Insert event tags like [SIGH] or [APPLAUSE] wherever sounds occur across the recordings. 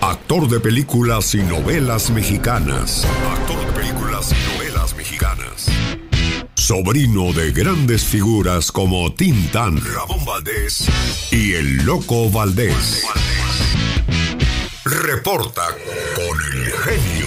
Actor de películas y novelas mexicanas. Actor de películas y novelas mexicanas. Sobrino de grandes figuras como Tintán, Ramón Valdés y el Loco Valdés. Reporta con el genio.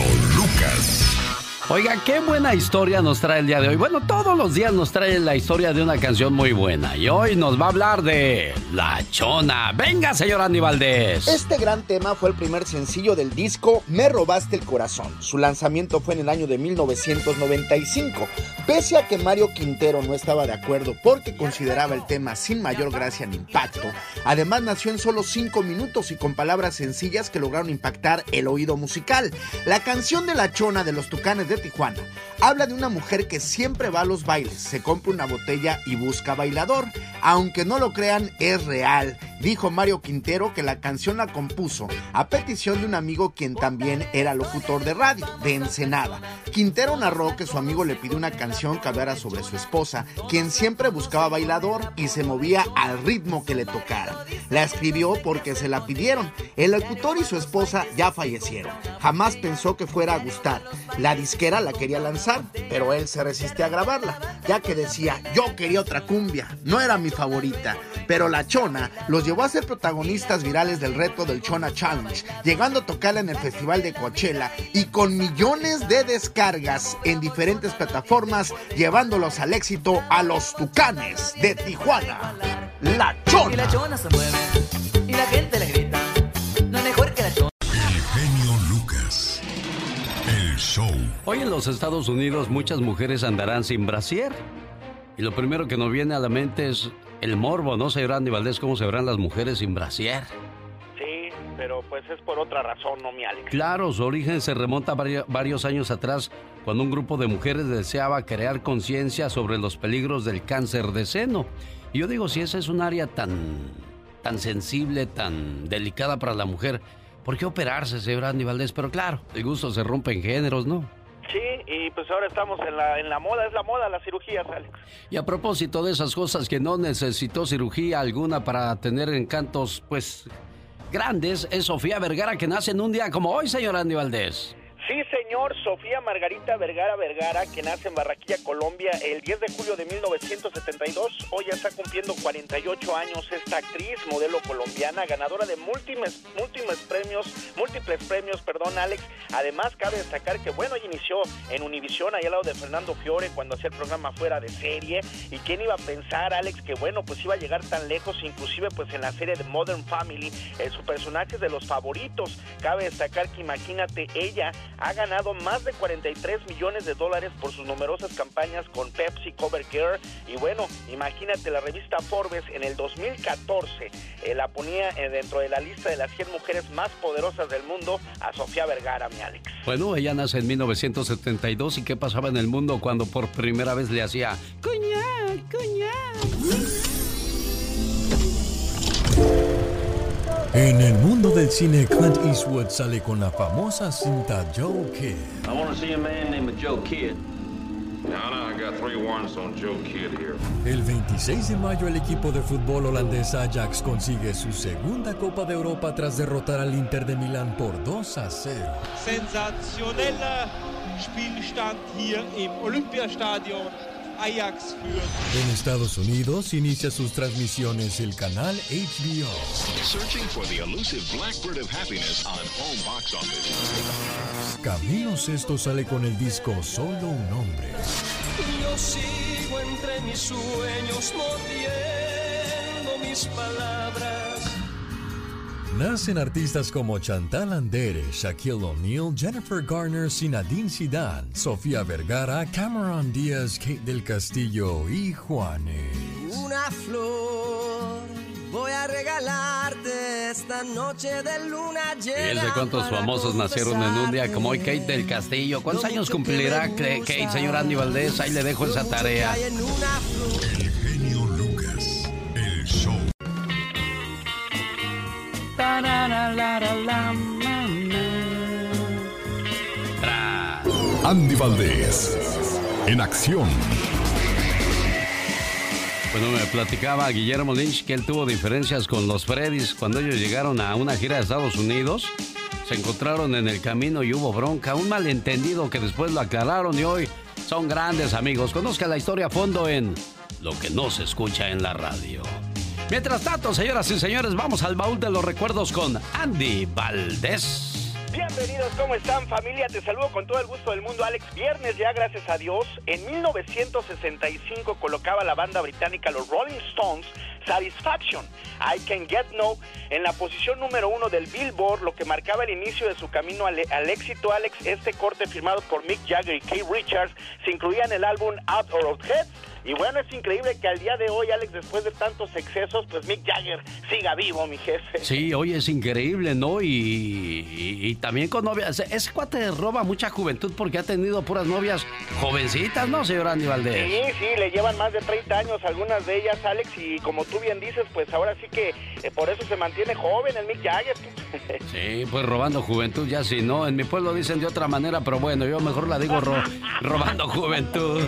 Oiga, qué buena historia nos trae el día de hoy. Bueno, todos los días nos trae la historia de una canción muy buena. Y hoy nos va a hablar de La Chona. Venga, señor Andy Valdés. Este gran tema fue el primer sencillo del disco Me Robaste el Corazón. Su lanzamiento fue en el año de 1995. Pese a que Mario Quintero no estaba de acuerdo porque consideraba el tema sin mayor gracia ni impacto, además nació en solo 5 minutos y con palabras sencillas que lograron impactar el oído musical. La canción de La Chona de los Tucanes de Tijuana. Habla de una mujer que siempre va a los bailes, se compra una botella y busca bailador. Aunque no lo crean, es real. Dijo Mario Quintero que la canción la compuso a petición de un amigo quien también era locutor de radio, de Ensenada. Quintero narró que su amigo le pidió una canción que hablara sobre su esposa, quien siempre buscaba bailador y se movía al ritmo que le tocara. La escribió porque se la pidieron. El locutor y su esposa ya fallecieron. Jamás pensó que fuera a gustar. La disquera la quería lanzar, pero él se resistía a grabarla, ya que decía, yo quería otra cumbia, no era mi favorita. Pero la Chona los llevó a ser protagonistas virales del reto del Chona Challenge, llegando a tocarla en el Festival de Coachella y con millones de descargas en diferentes plataformas, llevándolos al éxito a los Tucanes de Tijuana. La Chona. Show. Hoy en los Estados Unidos muchas mujeres andarán sin brasier. Y lo primero que nos viene a la mente es el morbo, ¿no, señor Andy Valdés? ¿Cómo se verán las mujeres sin brasier? Sí, pero pues es por otra razón, no mi Alex. Claro, su origen se remonta varios años atrás, cuando un grupo de mujeres deseaba crear conciencia sobre los peligros del cáncer de seno. Y yo digo, si esa es un área tan, tan sensible, tan delicada para la mujer, ¿por qué operarse, señor Andy Valdés? Pero claro, el gusto se rompe en géneros, ¿no? Sí, y pues ahora estamos en la, en la moda, es la moda las cirugías, Alex. Y a propósito de esas cosas que no necesitó cirugía alguna para tener encantos, pues, grandes, es Sofía Vergara que nace en un día como hoy, señor Andy Valdés. Sí, señor, Sofía Margarita Vergara Vergara, que nace en Barranquilla, Colombia, el 10 de julio de 1972. Hoy ya está cumpliendo 48 años esta actriz, modelo colombiana, ganadora de múltiples, múltiples premios, múltiples premios, perdón, Alex. Además, cabe destacar que, bueno, ella inició en Univisión, ahí al lado de Fernando Fiore, cuando hacía el programa fuera de serie. ¿Y quién iba a pensar, Alex, que, bueno, pues iba a llegar tan lejos, inclusive, pues en la serie de Modern Family, eh, su personaje es de los favoritos. Cabe destacar que, imagínate, ella ha ganado más de 43 millones de dólares por sus numerosas campañas con Pepsi, Cover Care y bueno, imagínate la revista Forbes en el 2014 eh, la ponía eh, dentro de la lista de las 100 mujeres más poderosas del mundo a Sofía Vergara, mi Alex. Bueno, ella nace en 1972 y qué pasaba en el mundo cuando por primera vez le hacía coñac, coñac. En el mundo del cine, Clint Eastwood sale con la famosa cinta Joe Kidd. I want to see a man named Joe Kidd. Now, now, I got three warrants on Joe Kidd here. El 26 de mayo el equipo de fútbol holandés Ajax consigue su segunda Copa de Europa tras derrotar al Inter de Milán por 2 a 0. Sensationeller Spielstand hier im Olympiastadion. Ajax führt. En Estados Unidos inicia sus transmisiones el canal HBO. Searching for the elusive Blackbird of Happiness on home box office. Camilo Sesto sale con el disco Solo un hombre. Yo sigo entre mis sueños mordiendo mis palabras. Nacen artistas como Chantal Andere, Shaquille O'Neal, Jennifer Garner, Sinadine Zidane, Sofía Vergara, Cameron Díaz, Kate del Castillo y Juanes. Una flor voy a regalarte esta noche de luna llena. de cuántos famosos nacieron en un día como hoy Kate del Castillo. ¿Cuántos años cumplirá Kate, señor Andy Valdés? Ahí le dejo esa tarea. Andy Valdés, en acción. Bueno, me platicaba Guillermo Lynch que él tuvo diferencias con los Freddys cuando ellos llegaron a una gira de Estados Unidos. Se encontraron en el camino y hubo bronca, un malentendido que después lo aclararon y hoy son grandes amigos. Conozca la historia a fondo en Lo que no se escucha en la radio. Mientras tanto, señoras y señores, vamos al baúl de los recuerdos con Andy Valdés. Bienvenidos, ¿cómo están familia? Te saludo con todo el gusto del mundo, Alex. Viernes ya, gracias a Dios. En 1965 colocaba la banda británica los Rolling Stones Satisfaction, I Can Get No, en la posición número uno del Billboard, lo que marcaba el inicio de su camino al, al éxito. Alex, este corte firmado por Mick Jagger y Keith Richards se incluía en el álbum Out of Heads y bueno, es increíble que al día de hoy, Alex, después de tantos excesos, pues Mick Jagger siga vivo, mi jefe. Sí, hoy es increíble, ¿no? Y, también con novias. Ese cuate roba mucha juventud porque ha tenido puras novias jovencitas, ¿no, señor Andy Valdés? Sí, sí, le llevan más de 30 años algunas de ellas, Alex, y como tú bien dices, pues ahora sí que eh, por eso se mantiene joven el Mick Jagger. [LAUGHS] sí, pues robando juventud, ya sí, ¿no? En mi pueblo dicen de otra manera, pero bueno, yo mejor la digo [LAUGHS] robando juventud.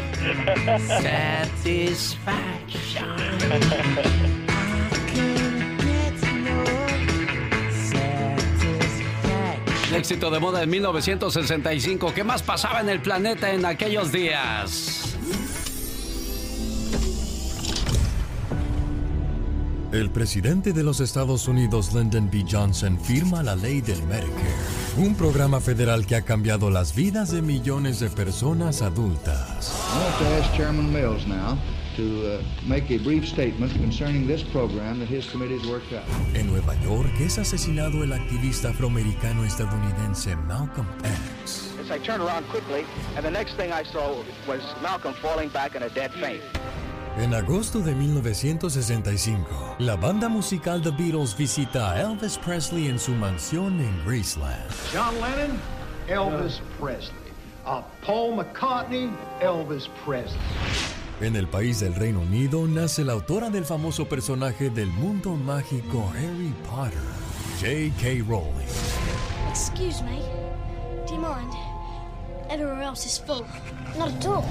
El éxito de moda en 1965. ¿Qué más pasaba en el planeta en aquellos días? El presidente de los Estados Unidos, Lyndon B. Johnson, firma la ley del Medicare, un programa federal que ha cambiado las vidas de millones de personas adultas. Chairman Mills now to uh, make a brief statement concerning this program that his committee has worked out. En Nueva York es asesinado el activista afroamericano estadounidense Malcolm X. I turned around quickly, and the next thing I saw was Malcolm falling back in a dead faint. En agosto de 1965, la banda musical The Beatles visita a Elvis Presley en su mansión en Graceland. John Lennon, Elvis Presley. Uh, Paul McCartney, Elvis Presley. En el país del Reino Unido nace la autora del famoso personaje del mundo mágico Harry Potter, J.K. Rowling. Excuse me, do you mind? Everywhere else is full. Not at all.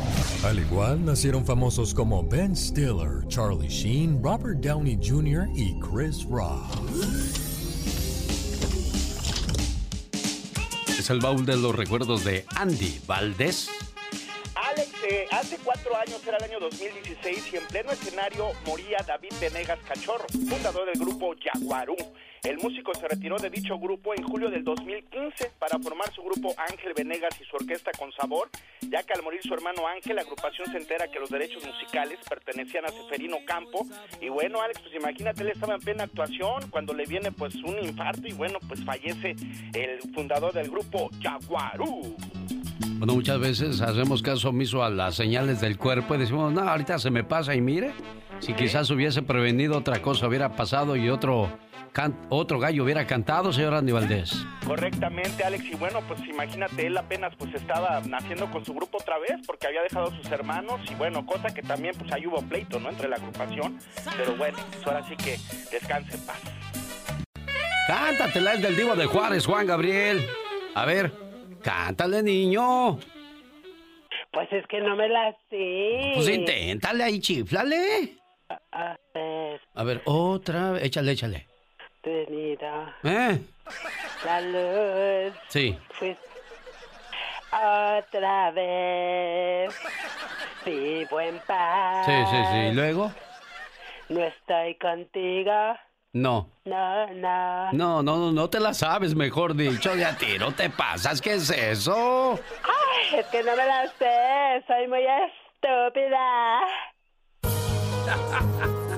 Al igual nacieron famosos como Ben Stiller, Charlie Sheen, Robert Downey Jr. y Chris Rock. Es el baúl de los recuerdos de Andy Valdés. Alex, eh, hace cuatro años, era el año 2016, y en pleno escenario moría David Venegas Cachorro, fundador del grupo Jaguarú. El músico se retiró de dicho grupo en julio del 2015 para formar su grupo Ángel Venegas y su orquesta con sabor, ya que al morir su hermano Ángel, la agrupación se entera que los derechos musicales pertenecían a Seferino Campo. Y bueno, Alex, pues imagínate, él estaba en plena actuación cuando le viene pues un infarto y bueno, pues fallece el fundador del grupo Jaguarú. Bueno, muchas veces hacemos caso omiso a las señales del cuerpo y decimos, no, ahorita se me pasa y mire, si quizás hubiese prevenido otra cosa, hubiera pasado y otro otro gallo hubiera cantado, señor Andy Valdés. Correctamente, Alex. Y bueno, pues imagínate, él apenas pues estaba naciendo con su grupo otra vez porque había dejado a sus hermanos y bueno, cosa que también pues ahí hubo pleito, ¿no? Entre la agrupación. Pero bueno, pues ahora sí que descanse en paz. Cántatela, es del divo de Juárez, Juan Gabriel. A ver, cántale, niño. Pues es que no me la sé. Pues inténtale ahí, chiflale. A, ver. A ver, otra vez, échale, échale tenida. ¿Eh? La luz. Sí. Otra vez. Vivo en paz. Sí, sí, sí. ¿Y luego? No estoy contigo. No. No, no. No, no, no, no te la sabes, mejor dicho, de a tiro te pasas. ¿Qué es eso? Ay, es que no me la sé. Soy muy estúpida. [LAUGHS]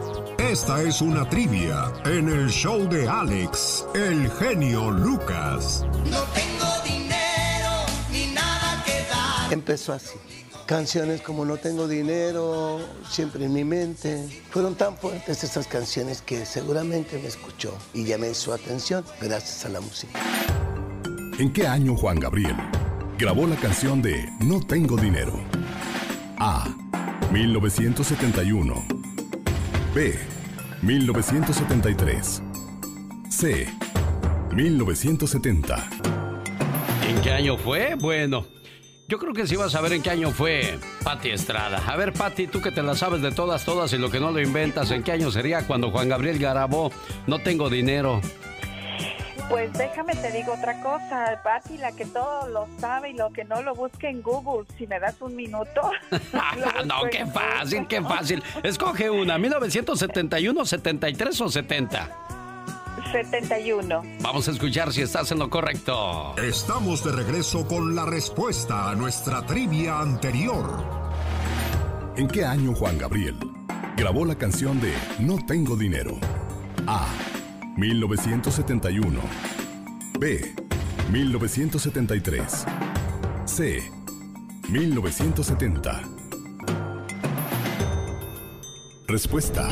Esta es una trivia en el show de Alex, el genio Lucas. No tengo dinero ni nada que dar. Empezó así. Canciones como No tengo dinero, siempre en mi mente. Fueron tan fuertes esas canciones que seguramente me escuchó y llamé su atención gracias a la música. ¿En qué año Juan Gabriel grabó la canción de No tengo dinero? A. 1971. B. 1973. C. 1970. ¿En qué año fue? Bueno, yo creo que sí vas a ver en qué año fue Patti Estrada. A ver, Patti, tú que te la sabes de todas, todas y lo que no lo inventas, ¿en qué año sería cuando Juan Gabriel grabó No tengo dinero? Pues déjame te digo otra cosa, Patti, la que todo lo sabe y lo que no lo busque en Google. Si me das un minuto. [LAUGHS] [LAUGHS] no, qué fácil, qué fácil. Escoge una, 1971, 73 o 70. 71. Vamos a escuchar si estás en lo correcto. Estamos de regreso con la respuesta a nuestra trivia anterior. ¿En qué año Juan Gabriel grabó la canción de No tengo dinero? A. 1971. B. 1973. C. 1970. Respuesta.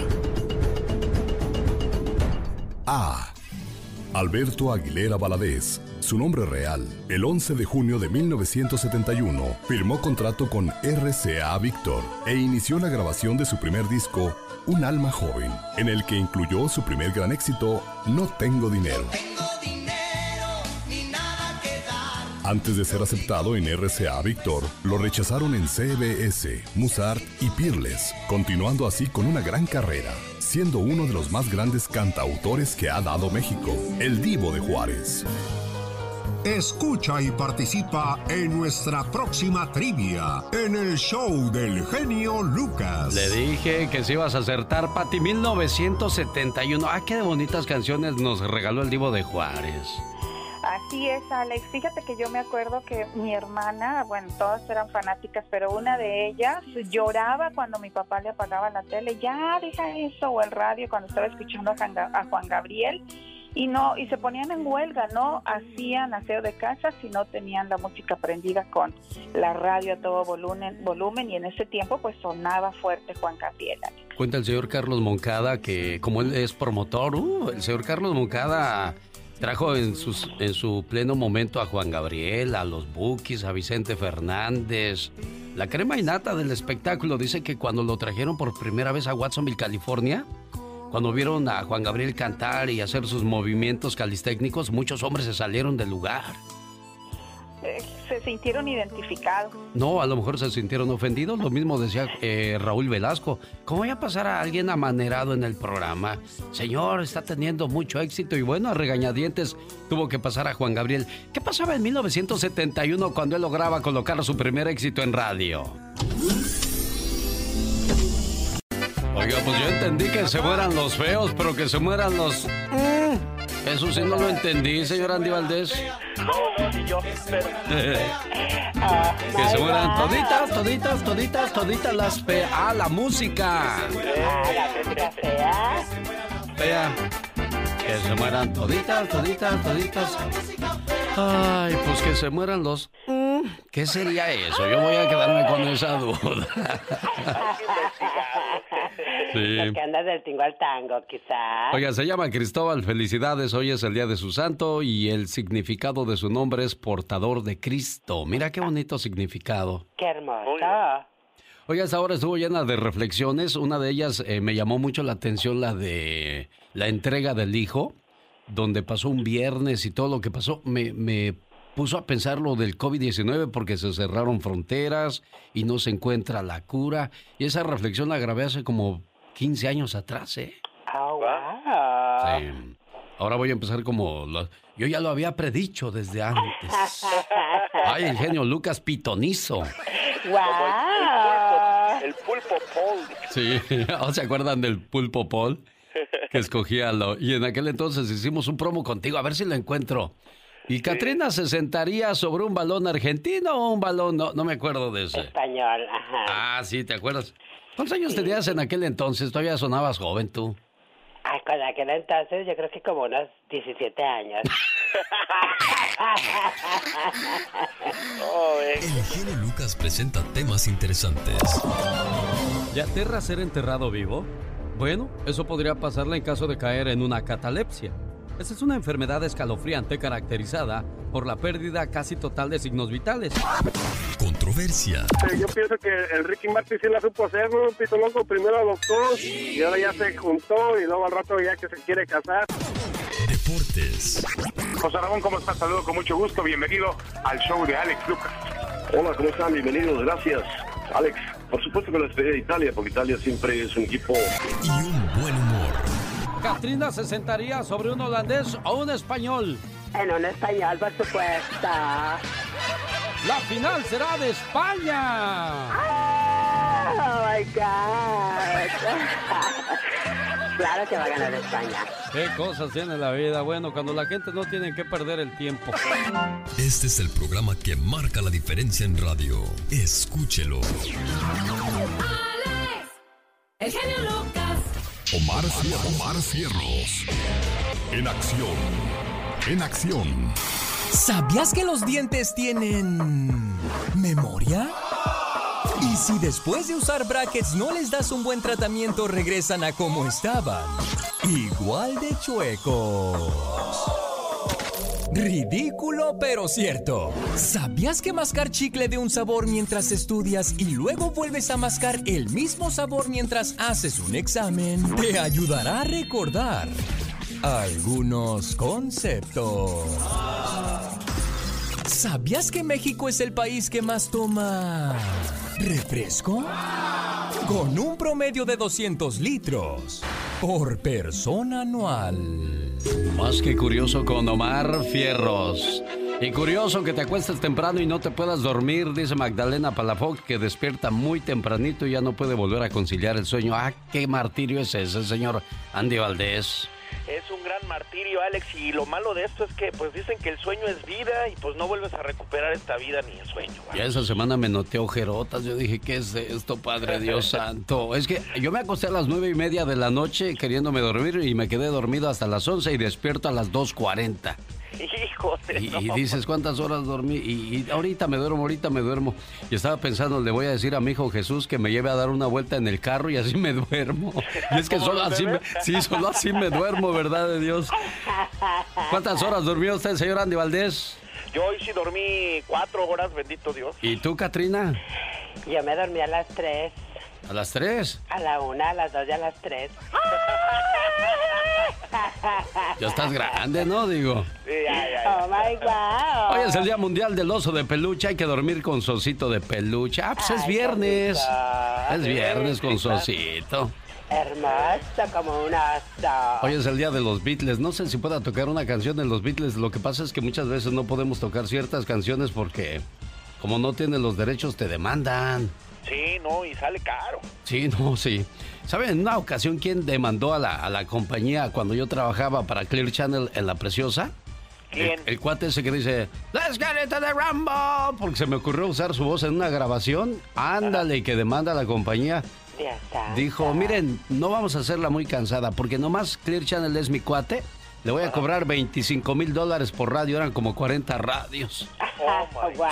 A. Alberto Aguilera Valadez, su nombre real, el 11 de junio de 1971, firmó contrato con RCA Victor e inició la grabación de su primer disco, Un alma joven, en el que incluyó su primer gran éxito, No tengo dinero. Antes de ser aceptado en RCA Victor, lo rechazaron en CBS, Musart y Peerless, continuando así con una gran carrera, siendo uno de los más grandes cantautores que ha dado México, el Divo de Juárez. Escucha y participa en nuestra próxima trivia en el show del genio Lucas. Le dije que si ibas a acertar, Pati, 1971. Ah, qué bonitas canciones nos regaló el Divo de Juárez. Así es, Alex. Fíjate que yo me acuerdo que mi hermana, bueno, todas eran fanáticas, pero una de ellas lloraba cuando mi papá le apagaba la tele. Ya, deja eso, o el radio cuando estaba escuchando a Juan, a Juan Gabriel. Y no, y se ponían en huelga, no hacían aseo de casa si no tenían la música prendida con la radio a todo volumen, volumen y en ese tiempo pues sonaba fuerte Juan Gabriel. Cuenta el señor Carlos Moncada que como él es promotor, uh, el señor Carlos Moncada Trajo en, sus, en su pleno momento a Juan Gabriel, a los Bookies, a Vicente Fernández. La crema innata del espectáculo dice que cuando lo trajeron por primera vez a Watsonville, California, cuando vieron a Juan Gabriel cantar y hacer sus movimientos calistécnicos, muchos hombres se salieron del lugar. Eh, se sintieron identificados. No, a lo mejor se sintieron ofendidos. Lo mismo decía eh, Raúl Velasco. ¿Cómo voy a pasar a alguien amanerado en el programa? Señor, está teniendo mucho éxito y bueno, a regañadientes tuvo que pasar a Juan Gabriel. ¿Qué pasaba en 1971 cuando él lograba colocar su primer éxito en radio? Entendí que se mueran los feos, pero que se mueran los... Mm, eso sí no lo entendí, señor Andy Valdés. [LAUGHS] Que se mueran toditas, toditas, toditas, toditas las feas. Ah, la música. Ah, la música fea. Fea. Que se mueran toditas, toditas, toditas. Ay, pues que se mueran los... Mm, ¿Qué sería eso? Yo voy a quedarme con esa duda. [LAUGHS] Sí. Porque andas del tingo al tango, quizás. Oiga, se llama Cristóbal. Felicidades. Hoy es el día de su santo y el significado de su nombre es portador de Cristo. Mira qué bonito significado. Qué hermoso. Oiga, esta hora estuvo llena de reflexiones. Una de ellas eh, me llamó mucho la atención, la de la entrega del hijo, donde pasó un viernes y todo lo que pasó. Me, me puso a pensar lo del COVID-19 porque se cerraron fronteras y no se encuentra la cura. Y esa reflexión la grabé hace como 15 años atrás, ¿eh? Oh, wow. Sí. Ahora voy a empezar como... lo- Yo ya lo había predicho desde antes. [LAUGHS] Ay, el genio Lucas Pitonizo. Wow. Paul. Sí, ¿o [LAUGHS] se acuerdan del Pulpo Paul? Que [LAUGHS] escogía lo... Y en aquel entonces hicimos un promo contigo, a ver si lo encuentro. ¿Y Katrina se sentaría sobre un balón argentino o un balón? No, no me acuerdo de ese. Español, ajá. Ah, sí, ¿te acuerdas? ¿Cuántos años tenías en aquel entonces? Todavía sonabas joven tú. Ay, con aquel entonces yo creo que como unos 17 años. [LAUGHS] El genio Lucas presenta temas interesantes. ¿Ya aterra ser enterrado vivo? Bueno, eso podría pasarle en caso de caer en una catalepsia. Esa es una enfermedad escalofriante caracterizada por la pérdida casi total de signos vitales. Controversia. Yo pienso que el Ricky Martin sí la supo hacer, ¿no? Pito Loco primero adoptó y ahora ya se juntó y luego al rato ya que se quiere casar. Deportes. José Ramón, ¿cómo estás? Saludo con mucho gusto. Bienvenido al show de Alex Lucas. Hola, ¿cómo están? Bienvenidos, gracias. Alex, por supuesto que la despedida de Italia, porque Italia siempre es un equipo... Y un buen humor. ¿Katrina se sentaría sobre un holandés o un español? En un español, por supuesto. La final será de España. Oh my God. [LAUGHS] claro que va a ganar España. Qué cosas tiene la vida. Bueno, cuando la gente no tiene que perder el tiempo. Este es el programa que marca la diferencia en radio. Escúchelo. El genio Lucas. Omar, Omar Cierros. En acción. En acción. ¿Sabías que los dientes tienen memoria? Y si después de usar brackets no les das un buen tratamiento, regresan a como estaban. Igual de chuecos. Ridículo, pero cierto. ¿Sabías que mascar chicle de un sabor mientras estudias y luego vuelves a mascar el mismo sabor mientras haces un examen te ayudará a recordar algunos conceptos? ¿Sabías que México es el país que más toma refresco? Con un promedio de 200 litros por persona anual. Más que curioso con Omar Fierros. Y curioso que te acuestes temprano y no te puedas dormir, dice Magdalena Palafox, que despierta muy tempranito y ya no puede volver a conciliar el sueño. Ah, qué martirio es ese, señor Andy Valdés. Es un gran martirio, Alex, y lo malo de esto es que pues dicen que el sueño es vida y pues no vuelves a recuperar esta vida ni el sueño. ¿va? Ya esa semana me noté ojerotas. Yo dije, ¿qué es esto, Padre Dios [LAUGHS] Santo? Es que yo me acosté a las nueve y media de la noche queriéndome dormir y me quedé dormido hasta las once y despierto a las 2.40. Hijo de Y, no. y dices, ¿cuántas horas dormí? Y, y ahorita me duermo, ahorita me duermo. Y estaba pensando, le voy a decir a mi hijo Jesús que me lleve a dar una vuelta en el carro y así me duermo. [LAUGHS] Y es que ¿Cómo solo así, me, sí, solo así me duermo, ¿verdad de Dios? ¿Cuántas horas durmió usted, señor Andy Valdés? Yo hoy sí dormí cuatro horas, bendito Dios. ¿Y tú, Katrina? Yo me dormí a las 3, ¿A las tres? a la 1, a las 2 y a las 3. [LAUGHS] Ya estás grande, ¿no? Digo. Oh my God. Hoy es el Día Mundial del Oso de Peluche. Hay que dormir con Sosito de Peluche. Ah, pues es viernes. bonito. Es viernes con Sí. Sosito. Hermoso como un oso. Hoy es el día de los Beatles. No sé si pueda tocar una canción de los Beatles. Lo que pasa es que muchas veces no podemos tocar ciertas canciones porque, como no tienes los derechos, te demandan. Sí, no, y sale caro. Sí, [LAUGHS] no, sí. ¿Saben? En una ocasión, ¿quién demandó a la, a la compañía cuando yo trabajaba para Clear Channel en La Preciosa? ¿Quién? El, el cuate ese que dice, Let's get into the rumble, porque se me ocurrió usar su voz en una grabación. Ándale, y que demanda a la compañía. Ya está. Dijo, miren, no vamos a hacerla muy cansada, porque nomás Clear Channel es mi cuate. Le voy a cobrar 25 mil dólares por radio, eran como 40 radios. [LAUGHS] wow.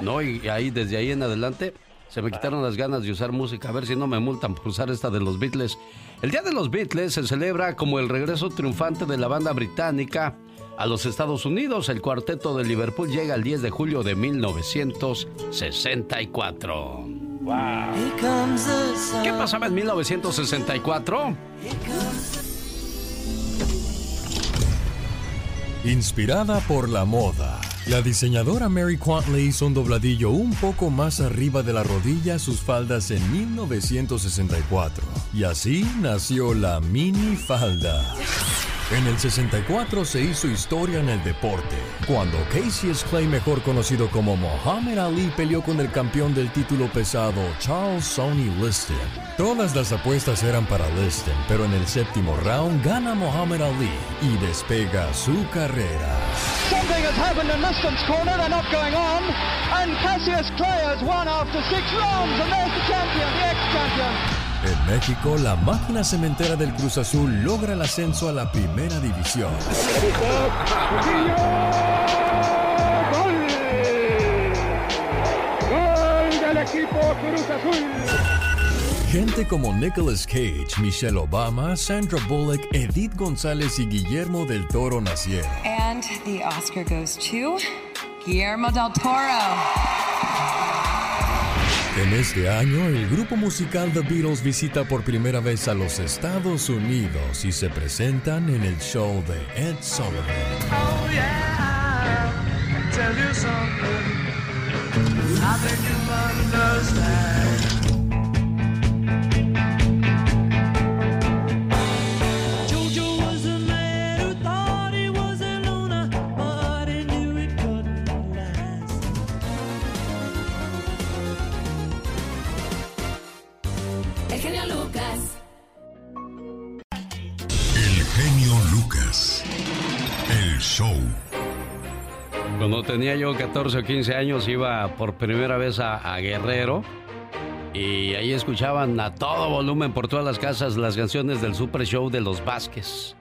No, y ahí, desde ahí en adelante, se me quitaron las ganas de usar música. A ver si no me multan por usar esta de los Beatles. El Día de los Beatles se celebra como el regreso triunfante de la banda británica a los Estados Unidos. El cuarteto de Liverpool llega el 10 de julio de 1964. ¿Qué pasaba en 1964? Inspirada por la moda, la diseñadora Mary Quant le hizo un dobladillo un poco más arriba de la rodilla a sus faldas en 1964. Y así nació la mini falda. En el 64 se hizo historia en el deporte, cuando Cassius Clay, mejor conocido como Muhammad Ali, peleó con el campeón del título pesado, Charles Sonny Liston. Todas las apuestas eran para Liston, pero en el séptimo round gana Muhammad Ali y despega su carrera. Something has happened in Liston's corner, they're not going on, and Cassius Clay won after six rounds, and there's the champion, the ex-champion. En México, la máquina cementera del Cruz Azul logra el ascenso a la primera división. ¡Gol! ¡Gol del equipo Cruz Azul! Gente como Nicolas Cage, Michelle Obama, Sandra Bullock, Edith González y Guillermo del Toro nacieron. And the Oscar goes to Guillermo del Toro. En este año, el grupo musical The Beatles visita por primera vez a los Estados Unidos y se presentan en el show de Ed Sullivan. Oh. Cuando tenía yo 14 o 15 años iba por primera vez a, a Guerrero y ahí escuchaban a todo volumen por todas las casas las canciones del Super Show de los Vázquez.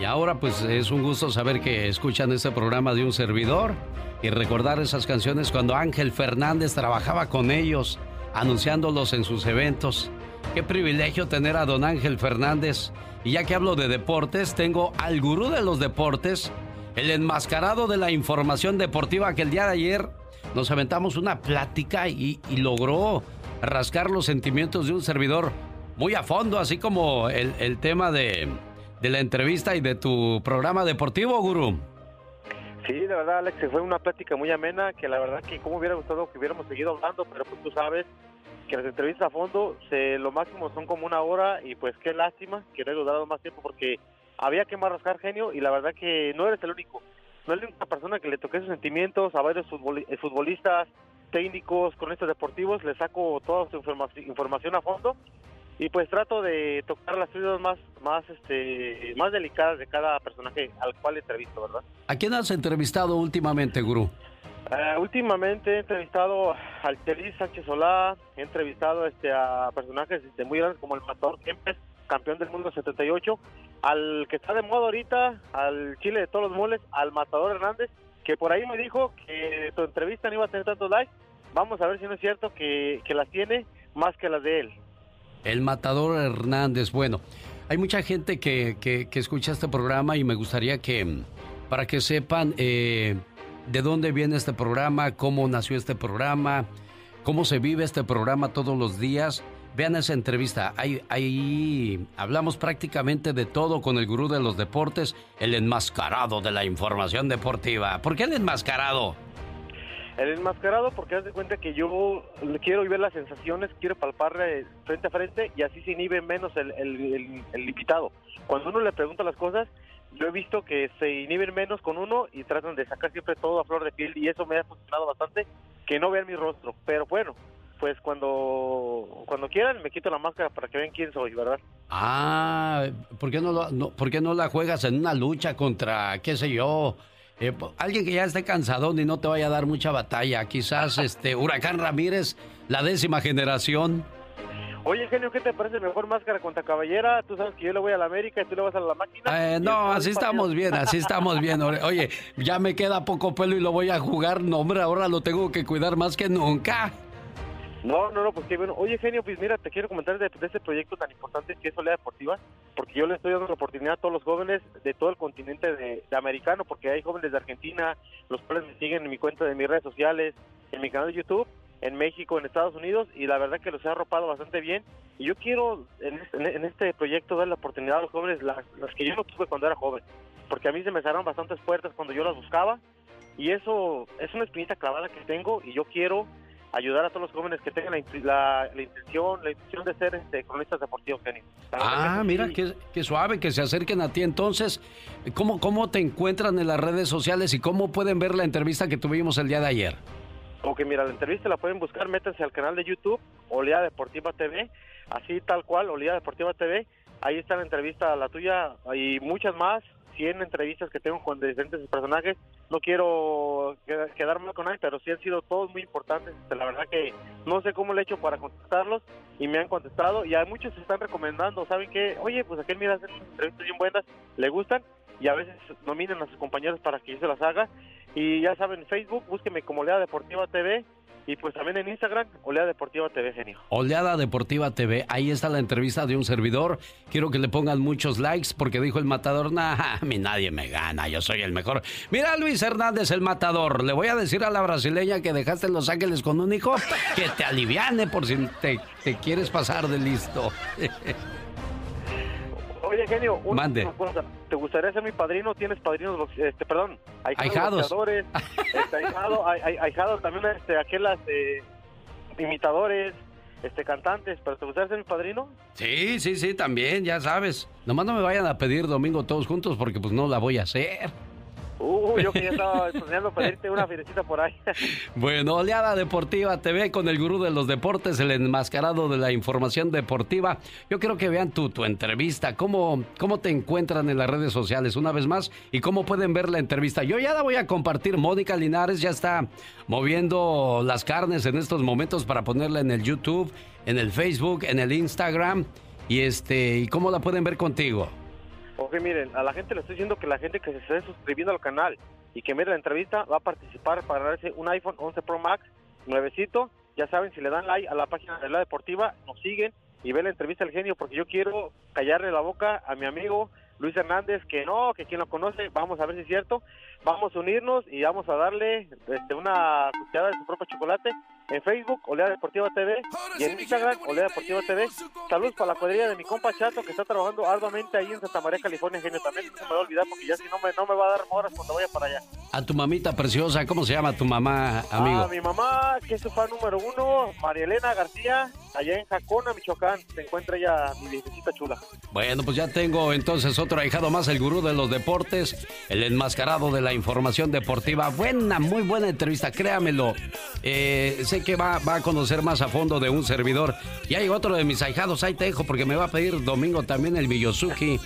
Y ahora pues es un gusto saber que escuchan este programa de un servidor y recordar esas canciones cuando Ángel Fernández trabajaba con ellos, anunciándolos en sus eventos. Qué privilegio tener a don Ángel Fernández. Y ya que hablo de deportes, tengo al gurú de los deportes, el enmascarado de la información deportiva que el día de ayer nos aventamos una plática y, logró rascar los sentimientos de un servidor muy a fondo, así como el, tema de, la entrevista y de tu programa deportivo, gurú. Sí, de verdad, Alex, fue una plática muy amena que la verdad que como hubiera gustado que hubiéramos seguido hablando, pero pues tú sabes que las entrevistas a fondo, se, lo máximo son como una hora y pues qué lástima que no haya durado más tiempo porque había que más rascar genio y la verdad que no eres el único, no eres la única persona que le toqué sus sentimientos a varios eh, futbolistas, técnicos, con estos deportivos, le saco toda su informa- información a fondo y pues trato de tocar las fibras más más este más delicadas de cada personaje al cual entrevisto, ¿verdad? ¿A quién has entrevistado últimamente, gurú? Eh, últimamente he entrevistado al Chelis Sánchez Solá, he entrevistado este a personajes este, muy grandes como el Matador Kempes, campeón del mundo 78, al que está de moda ahorita, al Chile de todos los moles, al Matador Hernández, que por ahí me dijo que tu entrevista no iba a tener tantos likes. Vamos a ver si no es cierto que, que las tiene más que las de él. El Matador Hernández. Bueno, hay mucha gente que, que- que escucha este programa y me gustaría que, para que sepan eh, de dónde viene este programa, cómo nació este programa, cómo se vive este programa todos los días. Vean esa entrevista. Ahí, hablamos prácticamente de todo con el gurú de los deportes, el enmascarado de la información deportiva. ¿Por qué el enmascarado? El enmascarado porque haz de cuenta que yo quiero ver las sensaciones, quiero palpar eh, frente a frente y así se inhibe menos el, el. Cuando uno le pregunta las cosas, yo he visto que se inhiben menos con uno y tratan de sacar siempre todo a flor de piel y eso me ha funcionado bastante, que no vean mi rostro. Pero bueno, pues cuando, cuando quieran me quito la máscara para que vean quién soy, ¿verdad? Ah, ¿por qué no, lo- no- ¿por qué no la juegas en una lucha contra, qué sé yo, eh, alguien que ya esté cansado y no te vaya a dar mucha batalla? Quizás este Huracán Ramírez, la décima generación. Oye, genio, ¿qué te parece mejor máscara contra caballera? Tú sabes que yo le voy a la América y tú le vas a la máquina. Eh, no, así estamos bien, así [LAUGHS] estamos bien. Oye, Oye, ya me queda poco pelo y lo voy a jugar. No, hombre, ahora lo tengo que cuidar más que nunca. No, no, no, pues qué bueno. Oye, genio, pues mira, te quiero comentar de, este proyecto tan importante que es Olea Deportiva, porque yo le estoy dando la oportunidad a todos los jóvenes de todo el continente de americano, porque hay jóvenes de Argentina, los cuales me siguen en mi cuenta de mis redes sociales, en mi canal de YouTube, en México, en Estados Unidos, y la verdad que los he arropado bastante bien. Y yo quiero en este, en este proyecto dar la oportunidad a los jóvenes, las, las que yo no tuve cuando era joven, porque a mí se me cerraron bastantes puertas cuando yo las buscaba, y eso es una espinita clavada que tengo, y yo quiero ayudar a todos los jóvenes que tengan la, la, la intención, la intención de ser este, cronistas deportivos, genio. Ah, mira, qué, qué, suave, que se acerquen a ti. Entonces, ¿cómo, ¿cómo te encuentran en las redes sociales y cómo pueden ver la entrevista que tuvimos el día de ayer? Ok, mira, la entrevista la pueden buscar, métanse al canal de YouTube, Olea Deportiva TV, así tal cual, Olea Deportiva TV. Ahí está la entrevista, la tuya, y muchas más, 100 entrevistas que tengo con diferentes personajes. No quiero quedarme con nadie, pero sí han sido todos muy importantes. La verdad que no sé cómo le he hecho para contestarlos y me han contestado. Y hay muchos se están recomendando, ¿saben qué? Oye, pues aquel mira hacer entrevistas bien buenas, le gustan y a veces nominan a sus compañeros para que yo se las haga. Y ya saben, Facebook, búsqueme como Lea Deportiva TV y pues también en Instagram, Oleada Deportiva TV, genio. Oleada Deportiva TV, ahí está la entrevista de un servidor. Quiero que le pongan muchos likes porque dijo el matador, nah, a mí nadie me gana, yo soy el mejor. Mira Luis Hernández, el matador. Le voy a decir a la brasileña que dejaste en Los Ángeles con un hijo que te aliviane por si te, te quieres pasar de listo. [LAUGHS] Oye, genio, una, Mande. ¿te gustaría ser mi padrino? ¿Tienes padrinos, este, perdón, ahijados? este, ahijado, ahijados también, este, aquellas eh, imitadores, este, cantantes, pero ¿te gustaría ser mi padrino? Sí, sí, sí, también, ya sabes. Nomás no me vayan a pedir domingo todos juntos porque pues no la voy a hacer. Uh, yo que ya [LAUGHS] estaba planeando pedirte una firecita por ahí. [LAUGHS] bueno, Oleada Deportiva TV con el gurú de los deportes, el enmascarado de la información deportiva. Yo quiero que vean tu, tu entrevista, cómo, cómo te encuentran en las redes sociales una vez más y cómo pueden ver la entrevista. Yo ya la voy a compartir. Mónica Linares ya está moviendo las carnes en estos momentos para ponerla en el YouTube, en el Facebook, en el Instagram. Y este, ¿y cómo la pueden ver contigo? Ok, miren, a la gente le estoy diciendo que la gente que se esté suscribiendo al canal y que mire la entrevista va a participar para darse un iPhone 11 Pro Max nuevecito. Ya saben, si le dan like a la página de la deportiva, nos siguen y ven la entrevista del genio, porque yo quiero callarle la boca a mi amigo Luis Hernández, que no, que quien lo conoce, vamos a ver si es cierto, vamos a unirnos y vamos a darle este, una cucharada de su propio chocolate en Facebook, Olea Deportiva TV, y en Instagram, Olea Deportiva TV. Saludos para la cuadrilla de mi compa Chato, que está trabajando arduamente ahí en Santa María, California, genio. También no se me va a olvidar, porque ya si no me, no me va a dar moras cuando vaya para allá. A tu mamita preciosa, ¿cómo se llama tu mamá, amigo? A mi mamá, que es su fan número uno, María Elena García, allá en Jacona, Michoacán. Se encuentra ella mi viejecita chula. Bueno, pues ya tengo entonces otro ahijado más, el gurú de los deportes, el enmascarado de la información deportiva. Buena, muy buena entrevista, créamelo. Eh, que va, va, a conocer más a fondo de un servidor. Y hay otro de mis ahijados, ahí te dejo, porque me va a pedir domingo también el Miyosuki.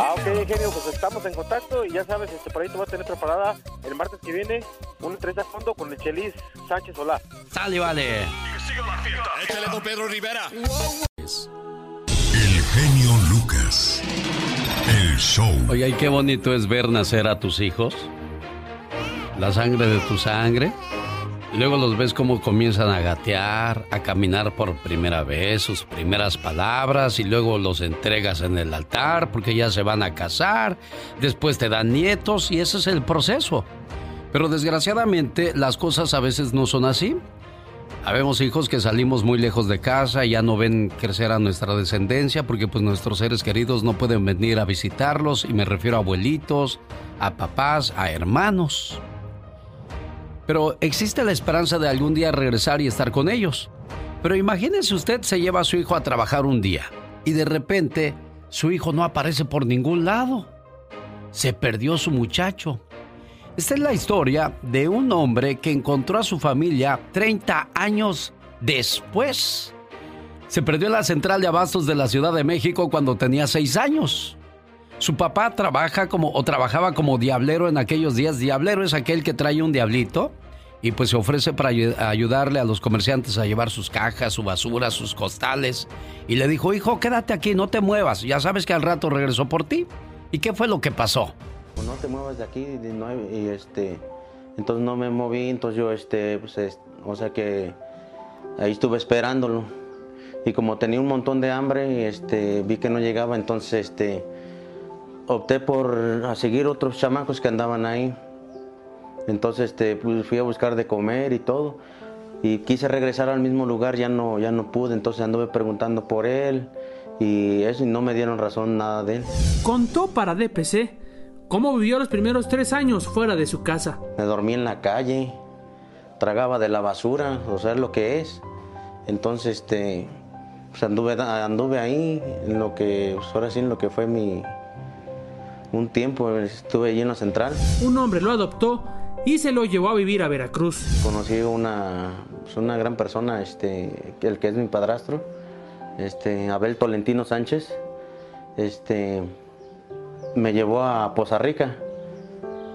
Ah, ok, genio, pues estamos en contacto y ya sabes, este, por ahí te voy a tener preparada el martes que viene una entrevista a fondo con el Chelis Sánchez Solá. Sale, vale. Échale con Pedro Rivera. El genio Lucas. El show. Oye, qué bonito es ver nacer a tus hijos la sangre de tu sangre. Luego los ves cómo comienzan a gatear, a caminar por primera vez, sus primeras palabras, y luego los entregas en el altar porque ya se van a casar, después te dan nietos y ese es el proceso. Pero desgraciadamente las cosas a veces no son así. Habemos hijos que salimos muy lejos de casa y ya no ven crecer a nuestra descendencia porque pues nuestros seres queridos no pueden venir a visitarlos y me refiero a abuelitos, a papás, a hermanos pero existe la esperanza de algún día regresar y estar con ellos. Pero imagínese usted se lleva a su hijo a trabajar un día y de repente su hijo no aparece por ningún lado. Se perdió su muchacho. Esta es la historia de un hombre que encontró a su familia 30 años después. Se perdió en la central de abastos de la Ciudad de México cuando tenía 6 años. Su papá trabaja como o trabajaba como diablero en aquellos días. Diablero es aquel que trae un diablito y pues se ofrece para ayudarle a los comerciantes a llevar sus cajas, su basura, sus costales. Y le dijo, hijo, quédate aquí, no te muevas. Ya sabes que al rato regresó por ti. ¿Y qué fue lo que pasó? No te muevas de aquí, y este, entonces no me moví, entonces yo, este, pues, o sea que ahí estuve esperándolo. Y como tenía un montón de hambre, este, vi que no llegaba, entonces, este, opté por a seguir otros chamacos que andaban ahí. Entonces este, pues, fui a buscar de comer y todo. Y quise regresar al mismo lugar, ya no, ya no pude, entonces anduve preguntando por él y eso y no me dieron razón nada de él. Contó para DPC cómo vivió los primeros tres años fuera de su casa. Me dormí en la calle, tragaba de la basura, o sea, lo que es. Entonces, este, pues anduve, anduve ahí en lo que, pues ahora sí, en lo que fue mi, un tiempo, estuve allí en la central. Un hombre lo adoptó y se lo llevó a vivir a Veracruz. Conocí una, pues una gran persona, este, el que es mi padrastro, este, Abel Tolentino Sánchez, este, me llevó a Poza Rica,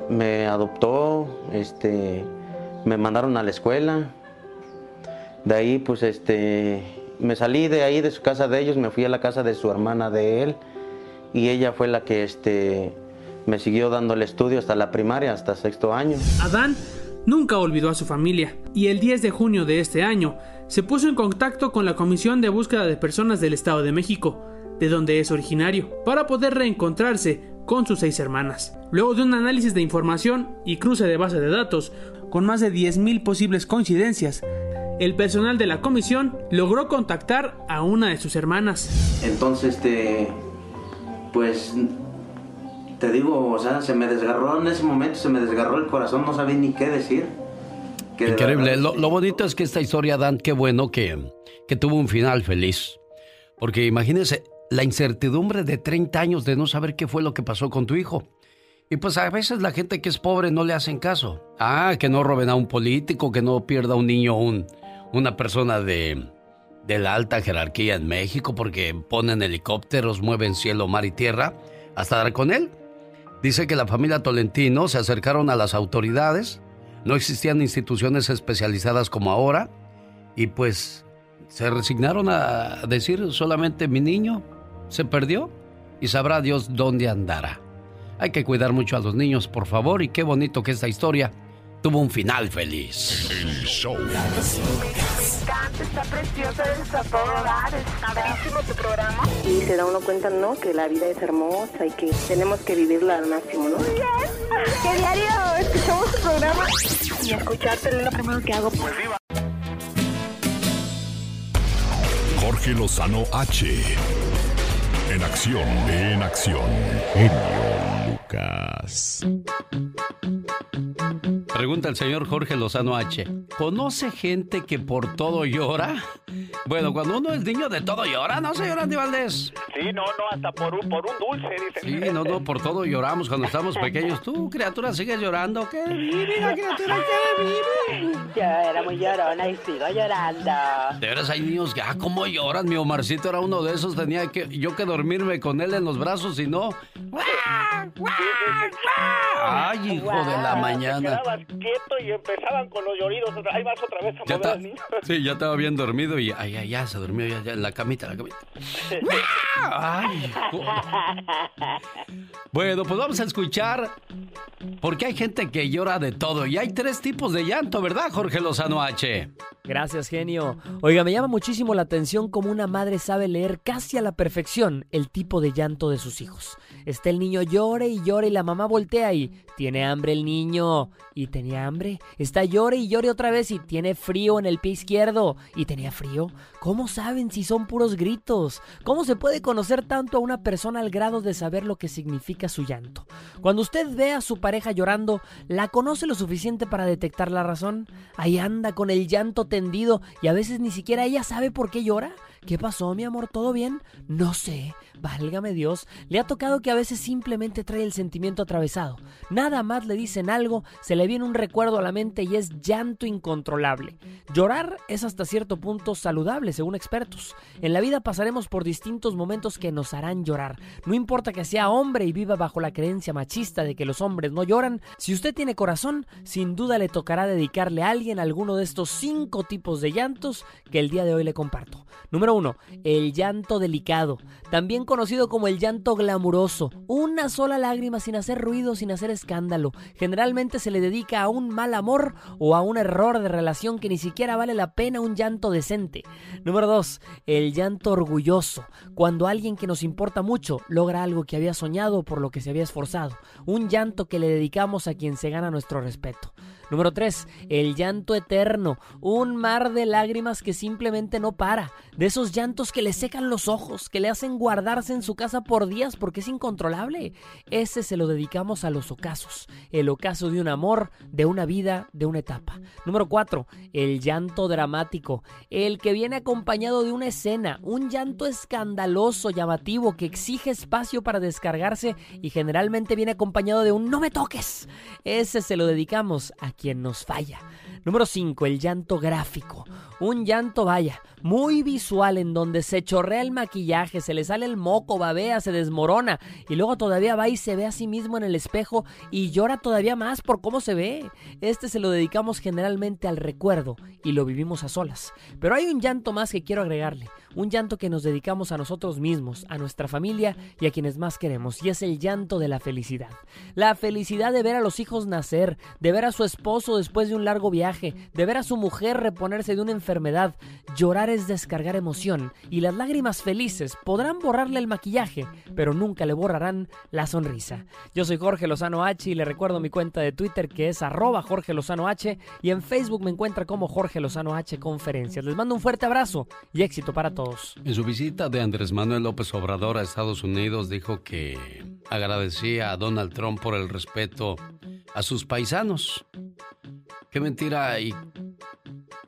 me adoptó, este, me mandaron a la escuela, de ahí pues este, me salí de ahí de su casa de ellos, me fui a la casa de su hermana de él y ella fue la que este, me siguió dando el estudio hasta la primaria, hasta sexto año. Adán nunca olvidó a su familia y el 10 de junio de este año se puso en contacto con la Comisión de Búsqueda de Personas del Estado de México, de donde es originario, para poder reencontrarse con sus seis hermanas. Luego de un análisis de información y cruce de base de datos, con más de 10.000 posibles coincidencias, el personal de la comisión logró contactar a una de sus hermanas. Entonces, este, pues, te digo, o sea, se me desgarró en ese momento, se me desgarró el corazón, no sabía ni qué decir. Increíble. Lo, lo, bonito es que esta historia, Dan, qué bueno que, que tuvo un final feliz. Porque imagínense la incertidumbre de 30 años de no saber qué fue lo que pasó con tu hijo. Y pues a veces la gente que es pobre no le hacen caso. Ah, que no roben a un político, que no pierda un niño un, una persona de, de la alta jerarquía en México porque ponen helicópteros, mueven cielo, mar y tierra hasta dar con él. Dice que la familia Tolentino se acercaron a las autoridades, no existían instituciones especializadas como ahora y pues se resignaron a decir solamente mi niño se perdió y sabrá Dios dónde andará. Hay que cuidar mucho a los niños, por favor, y qué bonito que esta historia tuvo un final feliz. El show. Está precioso, está padrísimo tu programa. Y se da uno cuenta, ¿no? Que la vida es hermosa y que tenemos que vivirla al máximo, ¿no? Muy bien. Que diario escuchamos tu programa y escucharte es lo primero que hago. Pues viva. Jorge Lozano H. En acción, en acción. Genio Lucas. Pregunta el señor Jorge Lozano H. ¿Conoce gente que por todo llora? Bueno, cuando uno es niño de todo llora, ¿no, señor Andy Valdés? Sí, no, no, hasta por un, por un dulce, dicen. Sí, no, no, por todo lloramos cuando estamos pequeños. Tú, criatura, sigues llorando. ¿Qué vive la criatura? ¿Qué vive? Yo era muy llorona y sigo llorando. De veras hay niños que, ah, ¿cómo lloran? Mi Omarcito era uno de esos. Tenía que yo que dormirme con él en los brazos y no. Ay, hijo de la mañana. Quieto y empezaban con los lloridos. Ahí vas otra vez a Ya mover al niño. [LAUGHS] sí, ya estaba bien dormido y ay, ay, ya se durmió ya, ya en la camita, la camita. [LAUGHS] Ay. Bueno, pues vamos a escuchar porque hay gente que llora de todo y hay tres tipos de llanto, ¿verdad, Jorge Lozano H? Gracias, genio. Oiga, me llama muchísimo la atención cómo una madre sabe leer casi a la perfección el tipo de llanto de sus hijos. Está el niño llore y llore y la mamá voltea y tiene hambre el niño y tenía hambre. Está llore y llore otra vez y tiene frío en el pie izquierdo y tenía frío. ¿Cómo saben si son puros gritos? ¿Cómo se puede conocer tanto a una persona al grado de saber lo que significa su llanto? Cuando usted ve a su pareja llorando, ¿la conoce lo suficiente para detectar la razón? Ahí anda con el llanto tendido y a veces ni siquiera ella sabe por qué llora. ¿Qué pasó, mi amor? ¿Todo bien? No sé. Válgame Dios, le ha tocado que a veces simplemente trae el sentimiento atravesado. Nada más le dicen algo, se le viene un recuerdo a la mente y es llanto incontrolable. Llorar es hasta cierto punto saludable, según expertos. En la vida pasaremos por distintos momentos que nos harán llorar. No importa que sea hombre y viva bajo la creencia machista de que los hombres no lloran, si usted tiene corazón, sin duda le tocará dedicarle a alguien alguno de estos cinco tipos de llantos que el día de hoy le comparto. Número uno, el llanto delicado, también conocido como el llanto glamuroso. Una sola lágrima sin hacer ruido, sin hacer escándalo. Generalmente se le dedica a un mal amor o a un error de relación que ni siquiera vale la pena un llanto decente. Número 2. El llanto orgulloso. Cuando alguien que nos importa mucho logra algo que había soñado por lo que se había esforzado. Un llanto que le dedicamos a quien se gana nuestro respeto. Número 3. El llanto eterno. Un mar de lágrimas que simplemente no para. De esos llantos que le secan los ojos, que le hacen guardarse en su casa por días porque es incontrolable. Ese se lo dedicamos a los ocasos. El ocaso de un amor, de una vida, de una etapa. Número 4. El llanto dramático. El que viene acompañado de una escena. Un llanto escandaloso, llamativo, que exige espacio para descargarse y generalmente viene acompañado de un no me toques. Ese se lo dedicamos a quien nos falla. Número 5. El llanto gráfico. Un llanto, vaya, muy visual en donde se chorrea el maquillaje, se le sale el moco, babea, se desmorona y luego todavía va y se ve a sí mismo en el espejo y llora todavía más por cómo se ve. Este se lo dedicamos generalmente al recuerdo y lo vivimos a solas. Pero hay un llanto más que quiero agregarle, un llanto que nos dedicamos a nosotros mismos, a nuestra familia y a quienes más queremos y es el llanto de la felicidad. La felicidad de ver a los hijos nacer, de ver a su esposo después de un largo viaje, de ver a su mujer reponerse de una enfermedad. Llorar es descargar emoción y las lágrimas felices podrán borrarle el maquillaje, pero nunca le borrarán la sonrisa. Yo soy Jorge Lozano H y le recuerdo mi cuenta de Twitter que es arroba Jorge Lozano H y en Facebook me encuentra como Jorge Lozano H Conferencias. Les mando un fuerte abrazo y éxito para todos. En su visita de Andrés Manuel López Obrador a Estados Unidos dijo que agradecía a Donald Trump por el respeto a sus paisanos. Qué mentira y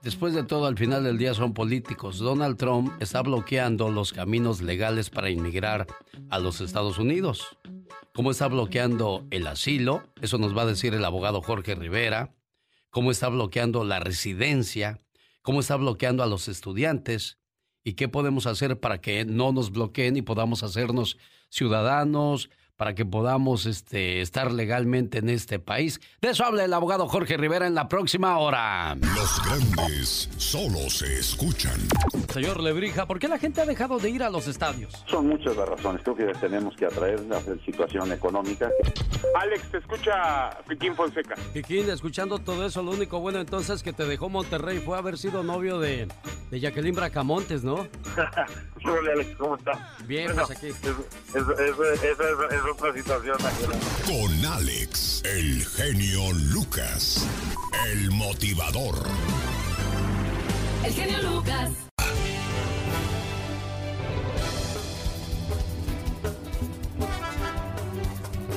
Después de todo, al final del día son políticos. Donald Trump está bloqueando los caminos legales para inmigrar a los Estados Unidos. ¿Cómo está bloqueando el asilo? Eso nos va a decir el abogado Jorge Rivera. ¿Cómo está bloqueando la residencia? ¿Cómo está bloqueando a los estudiantes? ¿Y qué podemos hacer para que no nos bloqueen y podamos hacernos ciudadanos, para que podamos este, estar legalmente en este país. De eso habla el abogado Jorge Rivera en la próxima hora. Los grandes solo se escuchan. Señor Lebrija, ¿por qué la gente ha dejado de ir a los estadios? Son muchas las razones. Creo que tenemos que atraer la situación económica. Alex, te escucha Piquín Fonseca. Piquín, escuchando todo eso, lo único bueno entonces que te dejó Monterrey fue haber sido novio de, de Jacqueline Bracamontes, ¿no? [LAUGHS] Hola, Alex, ¿cómo está? Bien, pues aquí. es otra situación. Con Alex, el genio Lucas, el motivador. El genio Lucas.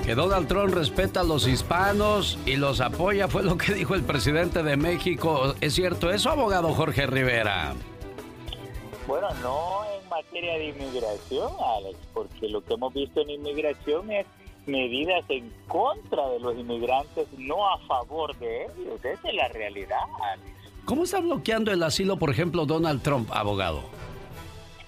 Que Donald Trump respeta a los hispanos y los apoya, fue lo que dijo el presidente de México. ¿Es cierto eso, abogado Jorge Rivera? Bueno, no materia de inmigración, Alex, porque lo que hemos visto en inmigración es medidas en contra de los inmigrantes, no a favor de ellos. Esa es la realidad, Alex. ¿Cómo está bloqueando el asilo, por ejemplo, Donald Trump, abogado?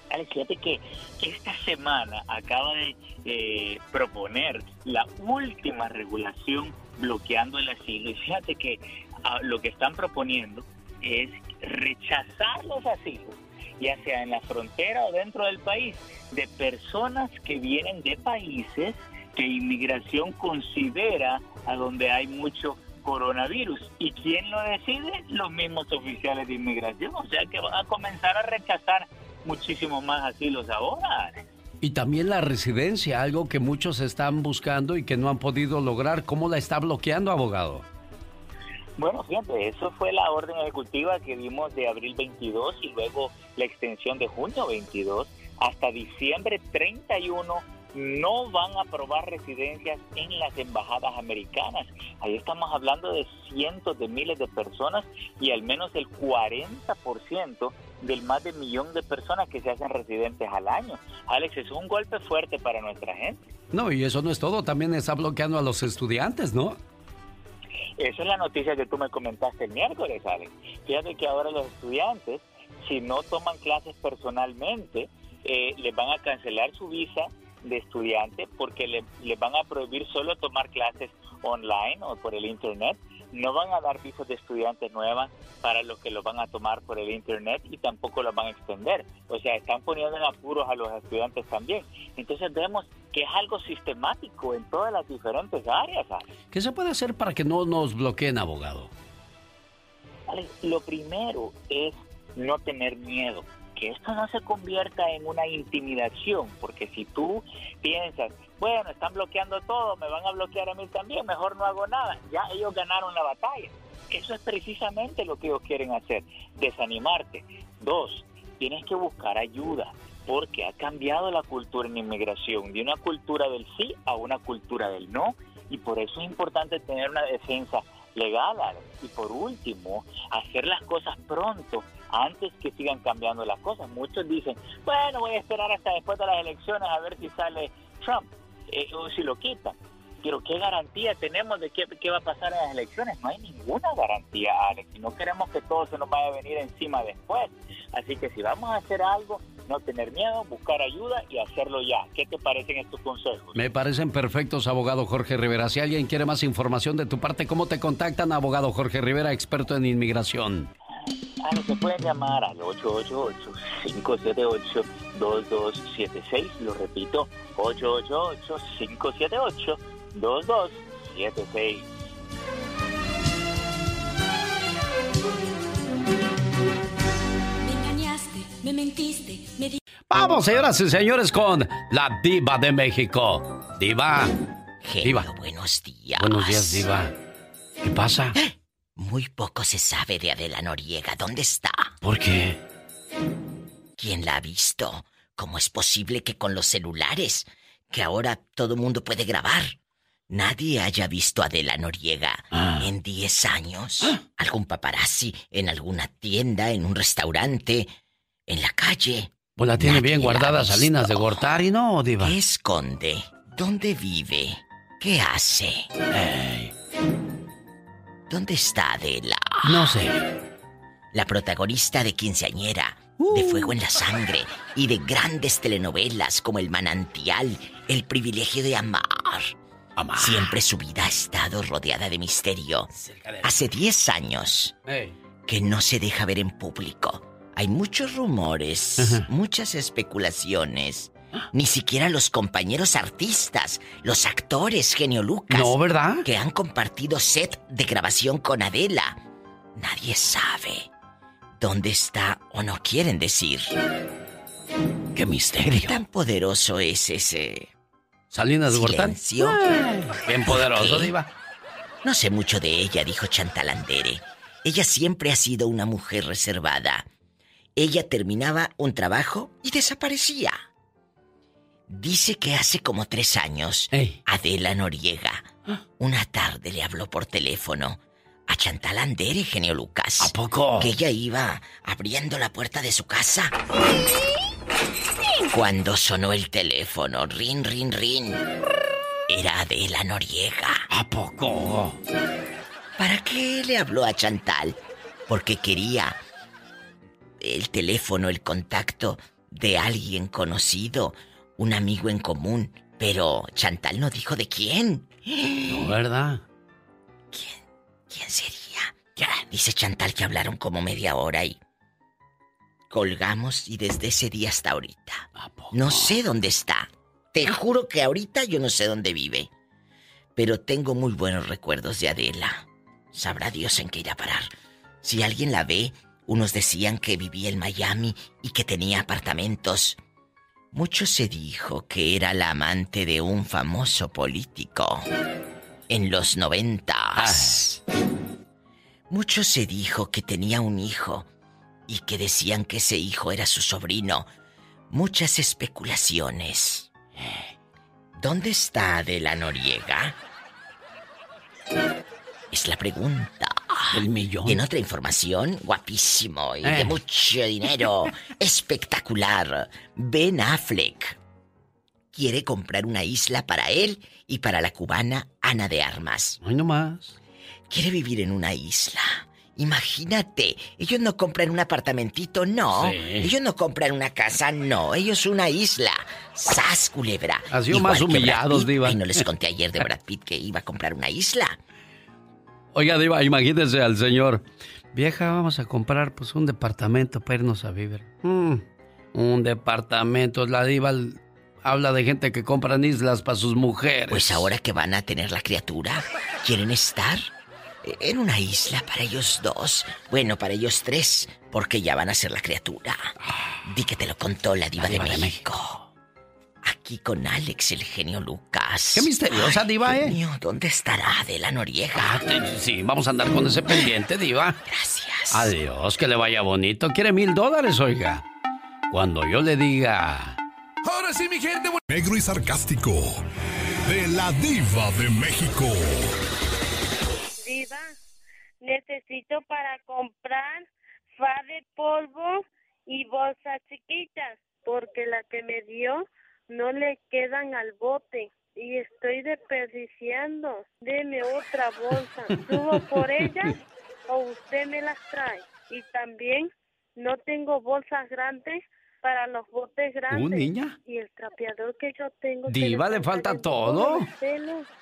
Alex, fíjate que esta semana acaba de eh, proponer la última regulación bloqueando el asilo y fíjate que ah, lo que están proponiendo es rechazar los asilos ya sea en la frontera o dentro del país, de personas que vienen de países que inmigración considera a donde hay mucho coronavirus. ¿Y quién lo decide? Los mismos oficiales de inmigración. O sea que van a comenzar a rechazar muchísimo más asilos ahora. Y también la residencia, algo que muchos están buscando y que no han podido lograr. ¿Cómo la está bloqueando, abogado? Bueno, fíjate, eso fue la orden ejecutiva que vimos de abril 22 y luego la extensión de junio 22 hasta diciembre 31 no van a aprobar residencias en las embajadas americanas. Ahí estamos hablando de cientos de miles de personas y al menos el 40% del más de millón de personas que se hacen residentes al año. Alex, es un golpe fuerte para nuestra gente. No, y eso no es todo, también está bloqueando a los estudiantes, ¿no? Esa es la noticia que tú me comentaste el miércoles, Alex. Fíjate que ahora los estudiantes, si no toman clases personalmente, eh, les van a cancelar su visa de estudiante porque le, les van a prohibir solo tomar clases online o por el internet. No van a dar visas de estudiantes nuevas para los que lo van a tomar por el internet y tampoco los van a extender. O sea, están poniendo en apuros a los estudiantes también. Entonces vemos que es algo sistemático en todas las diferentes áreas. ¿Qué se puede hacer para que no nos bloqueen, abogado? Lo primero es no tener miedo que esto no se convierta en una intimidación, porque si tú piensas, bueno, están bloqueando todo, me van a bloquear a mí también, mejor no hago nada, ya ellos ganaron la batalla. eso es precisamente lo que ellos quieren hacer, desanimarte. Dos, tienes que buscar ayuda porque ha cambiado la cultura en inmigración de una cultura del sí a una cultura del no y por eso es importante tener una defensa legal. Y por último, hacer las cosas pronto antes que sigan cambiando las cosas. Muchos dicen, bueno, voy a esperar hasta después de las elecciones a ver si sale Trump eh, o si lo quitan. Pero ¿qué garantía tenemos de qué, qué, va a pasar en las elecciones? No hay ninguna garantía, Alex. Y no queremos que todo se nos vaya a venir encima después. Así que si vamos a hacer algo, no tener miedo, buscar ayuda y hacerlo ya. ¿Qué te parecen estos consejos? Me parecen perfectos, abogado Jorge Rivera. Si alguien quiere más información de tu parte, ¿cómo te contactan, abogado Jorge Rivera, experto en inmigración? Ah, no se pueden llamar al 888-578-2276. Lo repito, 888-578-2276. Me engañaste, me mentiste, me di... Vamos, señoras y señores, con la diva de México. Diva. Genio, buenos días. Buenos días, diva. ¿Qué pasa? Muy poco se sabe de Adela Noriega. ¿Dónde está? ¿Por qué? ¿Quién la ha visto? ¿Cómo es posible que con los celulares, que ahora todo mundo puede grabar, nadie haya visto a Adela Noriega Ah. en 10 años? ¿Algún paparazzi en alguna tienda, en un restaurante, en la calle? Pues la tiene Nadie bien guardada. Salinas de Gortari, ¿no, diva? ¿Qué esconde? ¿Dónde vive? ¿Qué hace? ¿Dónde está Adela? No sé. La protagonista de Quinceañera, de Fuego en la Sangre y de grandes telenovelas como El Manantial, El Privilegio de Amar. Siempre su vida ha estado rodeada de misterio. Hace 10 años que no se deja ver en público. Hay muchos rumores, muchas especulaciones. Ni siquiera los compañeros artistas, los actores, genio Lucas. No, ¿verdad? Que han compartido set de grabación con Adela. Nadie sabe dónde está o no quieren decir. ¡Qué ¿Qué misterio! tan poderoso es ese Salinas de Gortari. silencio? Bien ¿Por poderoso, qué? diva. No sé mucho de ella, dijo Chantal Andere. Ella siempre ha sido una mujer reservada. Ella terminaba un trabajo y desaparecía. Dice que hace como tres años, Adela Noriega, una tarde le habló por teléfono a Chantal Andere, genio Lucas. ¿A poco? Que ella iba abriendo la puerta de su casa. Cuando sonó el teléfono, rin, rin, rin, era Adela Noriega. ¿A poco? ¿Para qué le habló a Chantal? Porque quería el teléfono, el contacto de alguien conocido, un amigo en común. Pero Chantal no dijo de quién. No, ¿verdad? ¿Quién sería? Ya, dice Chantal que hablaron como media hora y colgamos y desde ese día hasta ahorita. No sé dónde está. Te juro que ahorita yo no sé dónde vive. Pero tengo muy buenos recuerdos de Adela. Sabrá Dios en qué irá a parar. Si alguien la ve, unos decían que vivía en Miami y que tenía apartamentos. Mucho se dijo que era la amante de un famoso político. En los noventas. Mucho se dijo que tenía un hijo y que decían que ese hijo era su sobrino. Muchas especulaciones. ¿Dónde está Adela Noriega? Es la pregunta. El millón. Y en otra información, guapísimo y de Eh. mucho dinero, [LAUGHS] espectacular, Ben Affleck quiere comprar una isla para él y para la cubana Ana de Armas. Ay, no más. Quiere vivir en una isla. Imagínate, ellos no compran un apartamentito, no. Sí. Ellos no compran una casa, no. Ellos una isla. ¡Sas, culebra! Han sido más humillados. Diva. Ay, no les conté ayer de [LAUGHS] Brad Pitt que iba a comprar una isla. Oiga, Diva, imagínese al señor. Vieja, vamos a comprar pues un departamento para irnos a vivir. Mm, un departamento. La Diva habla de gente que compran islas para sus mujeres. Pues ahora que van a tener la criatura, ¿quieren estar? En una isla para ellos dos. Bueno, para ellos tres, porque ya van a ser la criatura. Di que te lo contó la diva, de, México. Aquí con Alex, el genio Lucas. Qué misteriosa, Diva, ¿eh? Genio, ¿dónde estará Adela Noriega? Ah, sí, vamos a andar con ese pendiente, Diva. Gracias. Adiós, que le vaya bonito. ¿Quiere mil dólares, oiga? Cuando yo le diga. Ahora sí, mi gente. Negro y sarcástico. De la Diva de México. Diva, necesito para comprar fa de polvo y bolsas chiquitas, porque la que me dio no le quedan al bote y estoy desperdiciando. Deme otra bolsa. [LAUGHS] ¿Subo por ellas o usted me las trae? Y también no tengo bolsas grandes para los botes grandes. ¿Uh, niña? Y el trapeador que yo tengo. Diva, le falta todo.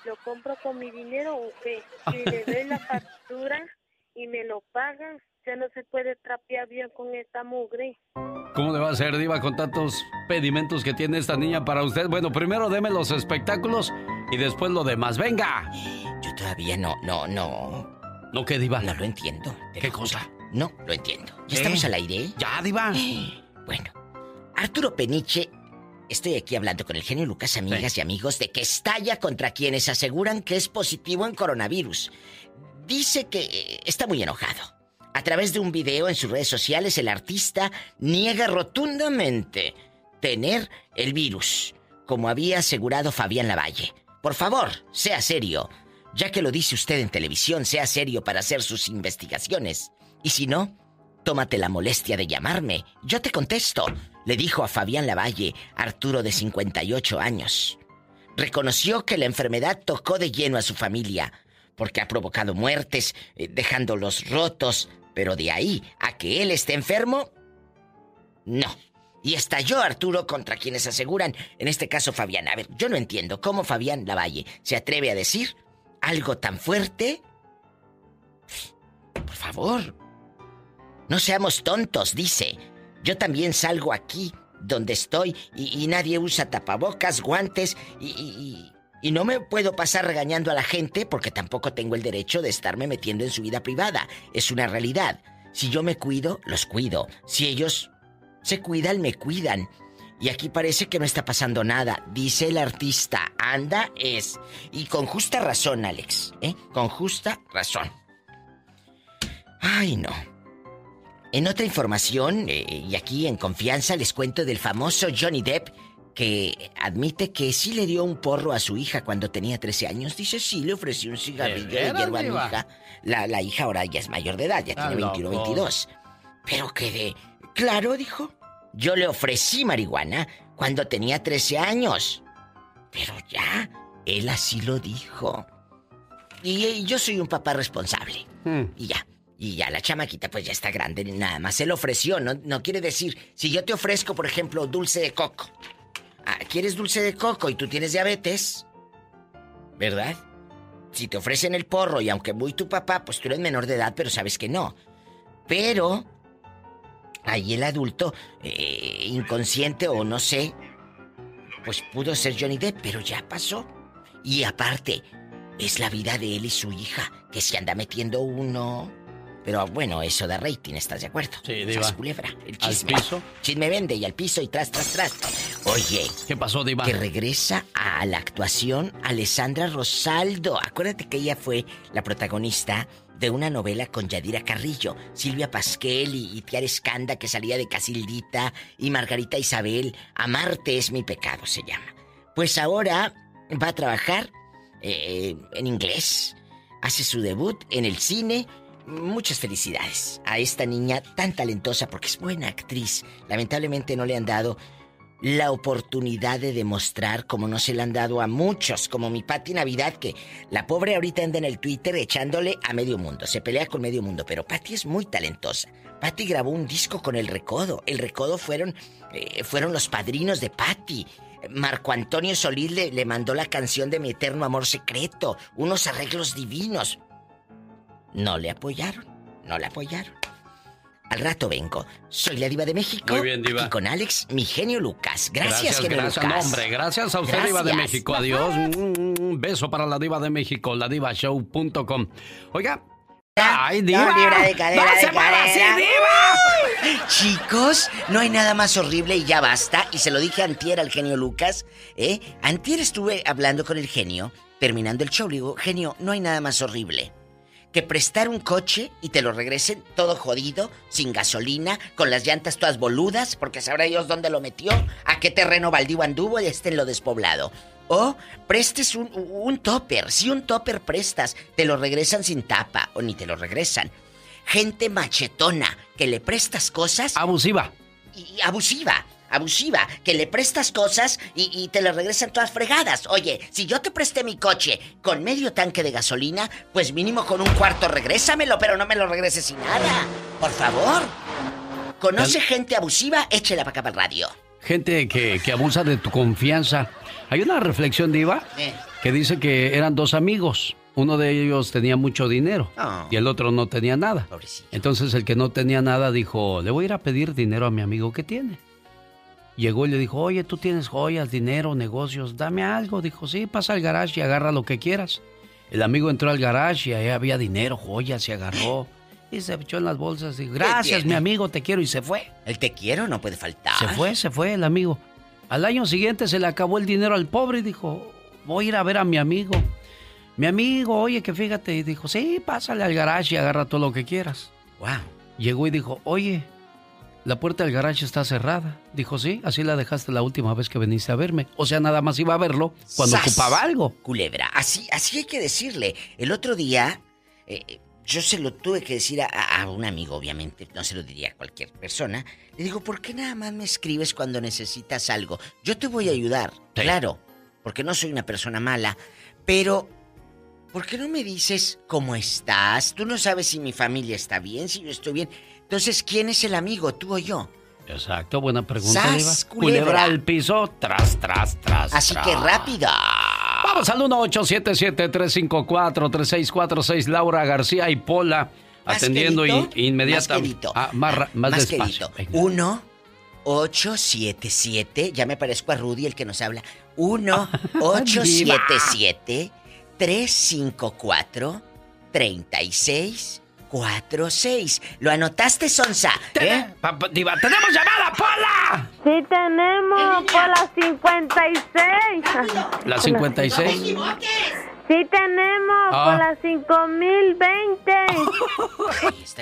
¿Lo compro con mi dinero o qué? Y le doy la [LAUGHS] factura y me lo pagan. Ya no se puede trapear bien con esta mugre. ¿Cómo le va a hacer, Diva, con tantos pedimentos que tiene esta niña para usted? Bueno, primero deme los espectáculos y después lo demás. ¡Venga! Yo todavía no, no, no. ¿No qué, Diva? No lo entiendo. ¿Qué cosa? No, lo entiendo. ¿Ya estamos al aire? Ya, Diva. [GASPS] Bueno, Arturo Peniche, estoy aquí hablando con el genio Lucas, amigas y amigos, de que estalla contra quienes aseguran que es positivo en coronavirus. Dice que eh, está muy enojado. A través de un video en sus redes sociales, el artista niega rotundamente tener el virus, como había asegurado Fabián Lavalle. Por favor, sea serio. Ya que lo dice usted en televisión, sea serio para hacer sus investigaciones. Y si no, tómate la molestia de llamarme. Yo te contesto, le dijo a Fabián Lavalle, Arturo de 58 años. Reconoció que la enfermedad tocó de lleno a su familia, porque ha provocado muertes, eh, dejándolos rotos, pero de ahí a que él esté enfermo, no. Y estalló Arturo contra quienes aseguran, en este caso Fabián. A ver, yo no entiendo cómo Fabián Lavalle se atreve a decir algo tan fuerte. Por favor, no seamos tontos, dice. Yo también salgo aquí, donde estoy, y, nadie usa tapabocas, guantes, y- y no me puedo pasar regañando a la gente porque tampoco tengo el derecho de estarme metiendo en su vida privada. Es una realidad. Si yo me cuido, los cuido. Si ellos se cuidan, me cuidan. Y aquí parece que no está pasando nada, dice el artista. Anda es. Y con justa razón, Alex. ¿eh? Con justa razón. Ay, no. En otra información, eh, y aquí en confianza, les cuento del famoso Johnny Depp, que admite que sí le dio un porro a su hija cuando tenía 13 años. Dice, sí, le ofreció un cigarrillo de, hierba a mi hija. La, la hija ahora ya es mayor de edad, ya tiene 21, loco. 22. Pero quedé... Claro, dijo. Yo le ofrecí marihuana cuando tenía 13 años. Pero ya, él así lo dijo. Y, yo soy un papá responsable. Y ya. Y ya la chamaquita pues ya está grande, nada más. Él ofreció, no, no quiere decir, si yo te ofrezco, por ejemplo, dulce de coco. ¿Quieres dulce de coco y tú tienes diabetes? ¿Verdad? Si te ofrecen el porro y aunque muy tu papá, pues tú eres menor de edad, pero sabes que no. Pero ahí el adulto, eh, inconsciente o no sé, pues pudo ser Johnny Depp, pero ya pasó. Y aparte, es la vida de él y su hija, que se anda metiendo uno. Pero bueno, eso da rating, ¿estás de acuerdo? Sí, Sas Diva. culebra, el ¿Al chisme. piso? Chisme vende y al piso y tras, tras, tras. Oye. ¿Qué pasó, Diva? Que regresa a la actuación Alessandra Rosaldo. Acuérdate que ella fue la protagonista de una novela con Yadira Carrillo, Silvia Pasquel y, y Tiara Escanda que salía de Casildita y Margarita Isabel. Amarte es mi pecado se llama. Pues ahora va a trabajar eh, en inglés. Hace su debut en el cine. Muchas felicidades a esta niña tan talentosa porque es buena actriz. Lamentablemente no le han dado la oportunidad de demostrar como no se le han dado a muchos, como mi Patti Navidad, que la pobre ahorita anda en el Twitter echándole a medio mundo, se pelea con medio mundo, pero Patti es muy talentosa. Patti grabó un disco con El Recodo, El Recodo fueron, eh, fueron los padrinos de Patti. Marco Antonio Solís le, le mandó la canción de Mi Eterno Amor Secreto, unos arreglos divinos. No le apoyaron, no le apoyaron. Al rato vengo. Soy la diva de México. Muy bien, diva. Y con Alex, mi genio Lucas. Gracias, genio gracias. Lucas. Hombre, gracias a usted, Diva de Gracias. México. Adiós. Un beso para la Diva de México, ladivashow.com. Oiga. ¡Ay, Diva! No, Diva de cadera, ¡No se de así, cadera. Diva! Chicos, no hay nada más horrible y ya basta. Y se lo dije antier al genio Lucas. ¿eh? Antier estuve hablando con el genio, terminando el show. Le digo, genio, no hay nada más horrible que prestar un coche y te lo regresen todo jodido, sin gasolina, con las llantas todas boludas, porque sabrá Dios dónde lo metió, a qué terreno baldío anduvo y esté en lo despoblado. O prestes un, un topper. Si un topper prestas, te lo regresan sin tapa o ni te lo regresan. Gente machetona que le prestas cosas. Abusiva. Y abusiva. Abusiva, que le prestas cosas y, y te las regresan todas fregadas. Oye, si yo te presté mi coche con medio tanque de gasolina, pues mínimo con un cuarto regrésamelo, pero no me lo regreses sin nada. Por favor. ¿Conoce gente abusiva? Échela para acá para el radio. Gente que, que abusa de tu confianza. Hay una reflexión, Diva, Eh. que dice que eran dos amigos. Uno de ellos tenía mucho dinero Ah. y el otro no tenía nada. Entonces el que no tenía nada dijo, le voy a ir a pedir dinero a mi amigo que tiene. Llegó y le dijo, oye, tú tienes joyas, dinero, negocios, dame algo. Dijo, sí, pasa al garage y agarra lo que quieras. El amigo entró al garage y ahí había dinero, joyas, y agarró. Y se echó en las bolsas y dijo, gracias, mi amigo, te quiero. Y se fue. El te quiero no puede faltar. Se fue, se fue el amigo. Al año siguiente se le acabó el dinero al pobre y dijo, voy a ir a ver a mi amigo. Mi amigo, oye, que fíjate. Y dijo, sí, pásale al garage y agarra todo lo que quieras. Wow. Llegó y dijo, oye, la puerta del garage está cerrada. Dijo, sí, así la dejaste la última vez que viniste a verme. O sea, nada más iba a verlo cuando ¡Sas! ocupaba algo. Culebra, así, así hay que decirle. El otro día, eh, yo se lo tuve que decir a, a un amigo, obviamente, no se lo diría a cualquier persona. Le digo, ¿por qué nada más me escribes cuando necesitas algo? Yo te voy a ayudar, claro, porque no soy una persona mala, pero ¿por qué no me dices cómo estás? Tú no sabes si mi familia está bien, si yo estoy bien. Entonces, ¿quién es el amigo, tú o yo? Exacto, buena pregunta, ¡Sas, culebra! Culebra al piso, tras, tras, tras. Así tras. que rápido. Vamos al 1877-354-3646. Laura García y Pola atendiendo in- inmediatamente. más. Ah, más, más Más despacio. quedito. 1 877 ya me parezco a Rudy el que nos habla. [LAUGHS] 1 877 354 3646. ¿Lo anotaste, Sonsa? ¿Eh? Diva, ¡tenemos llamada, Pola! Sí tenemos por las 56. La 56. Sí tenemos Ah. por las 5020.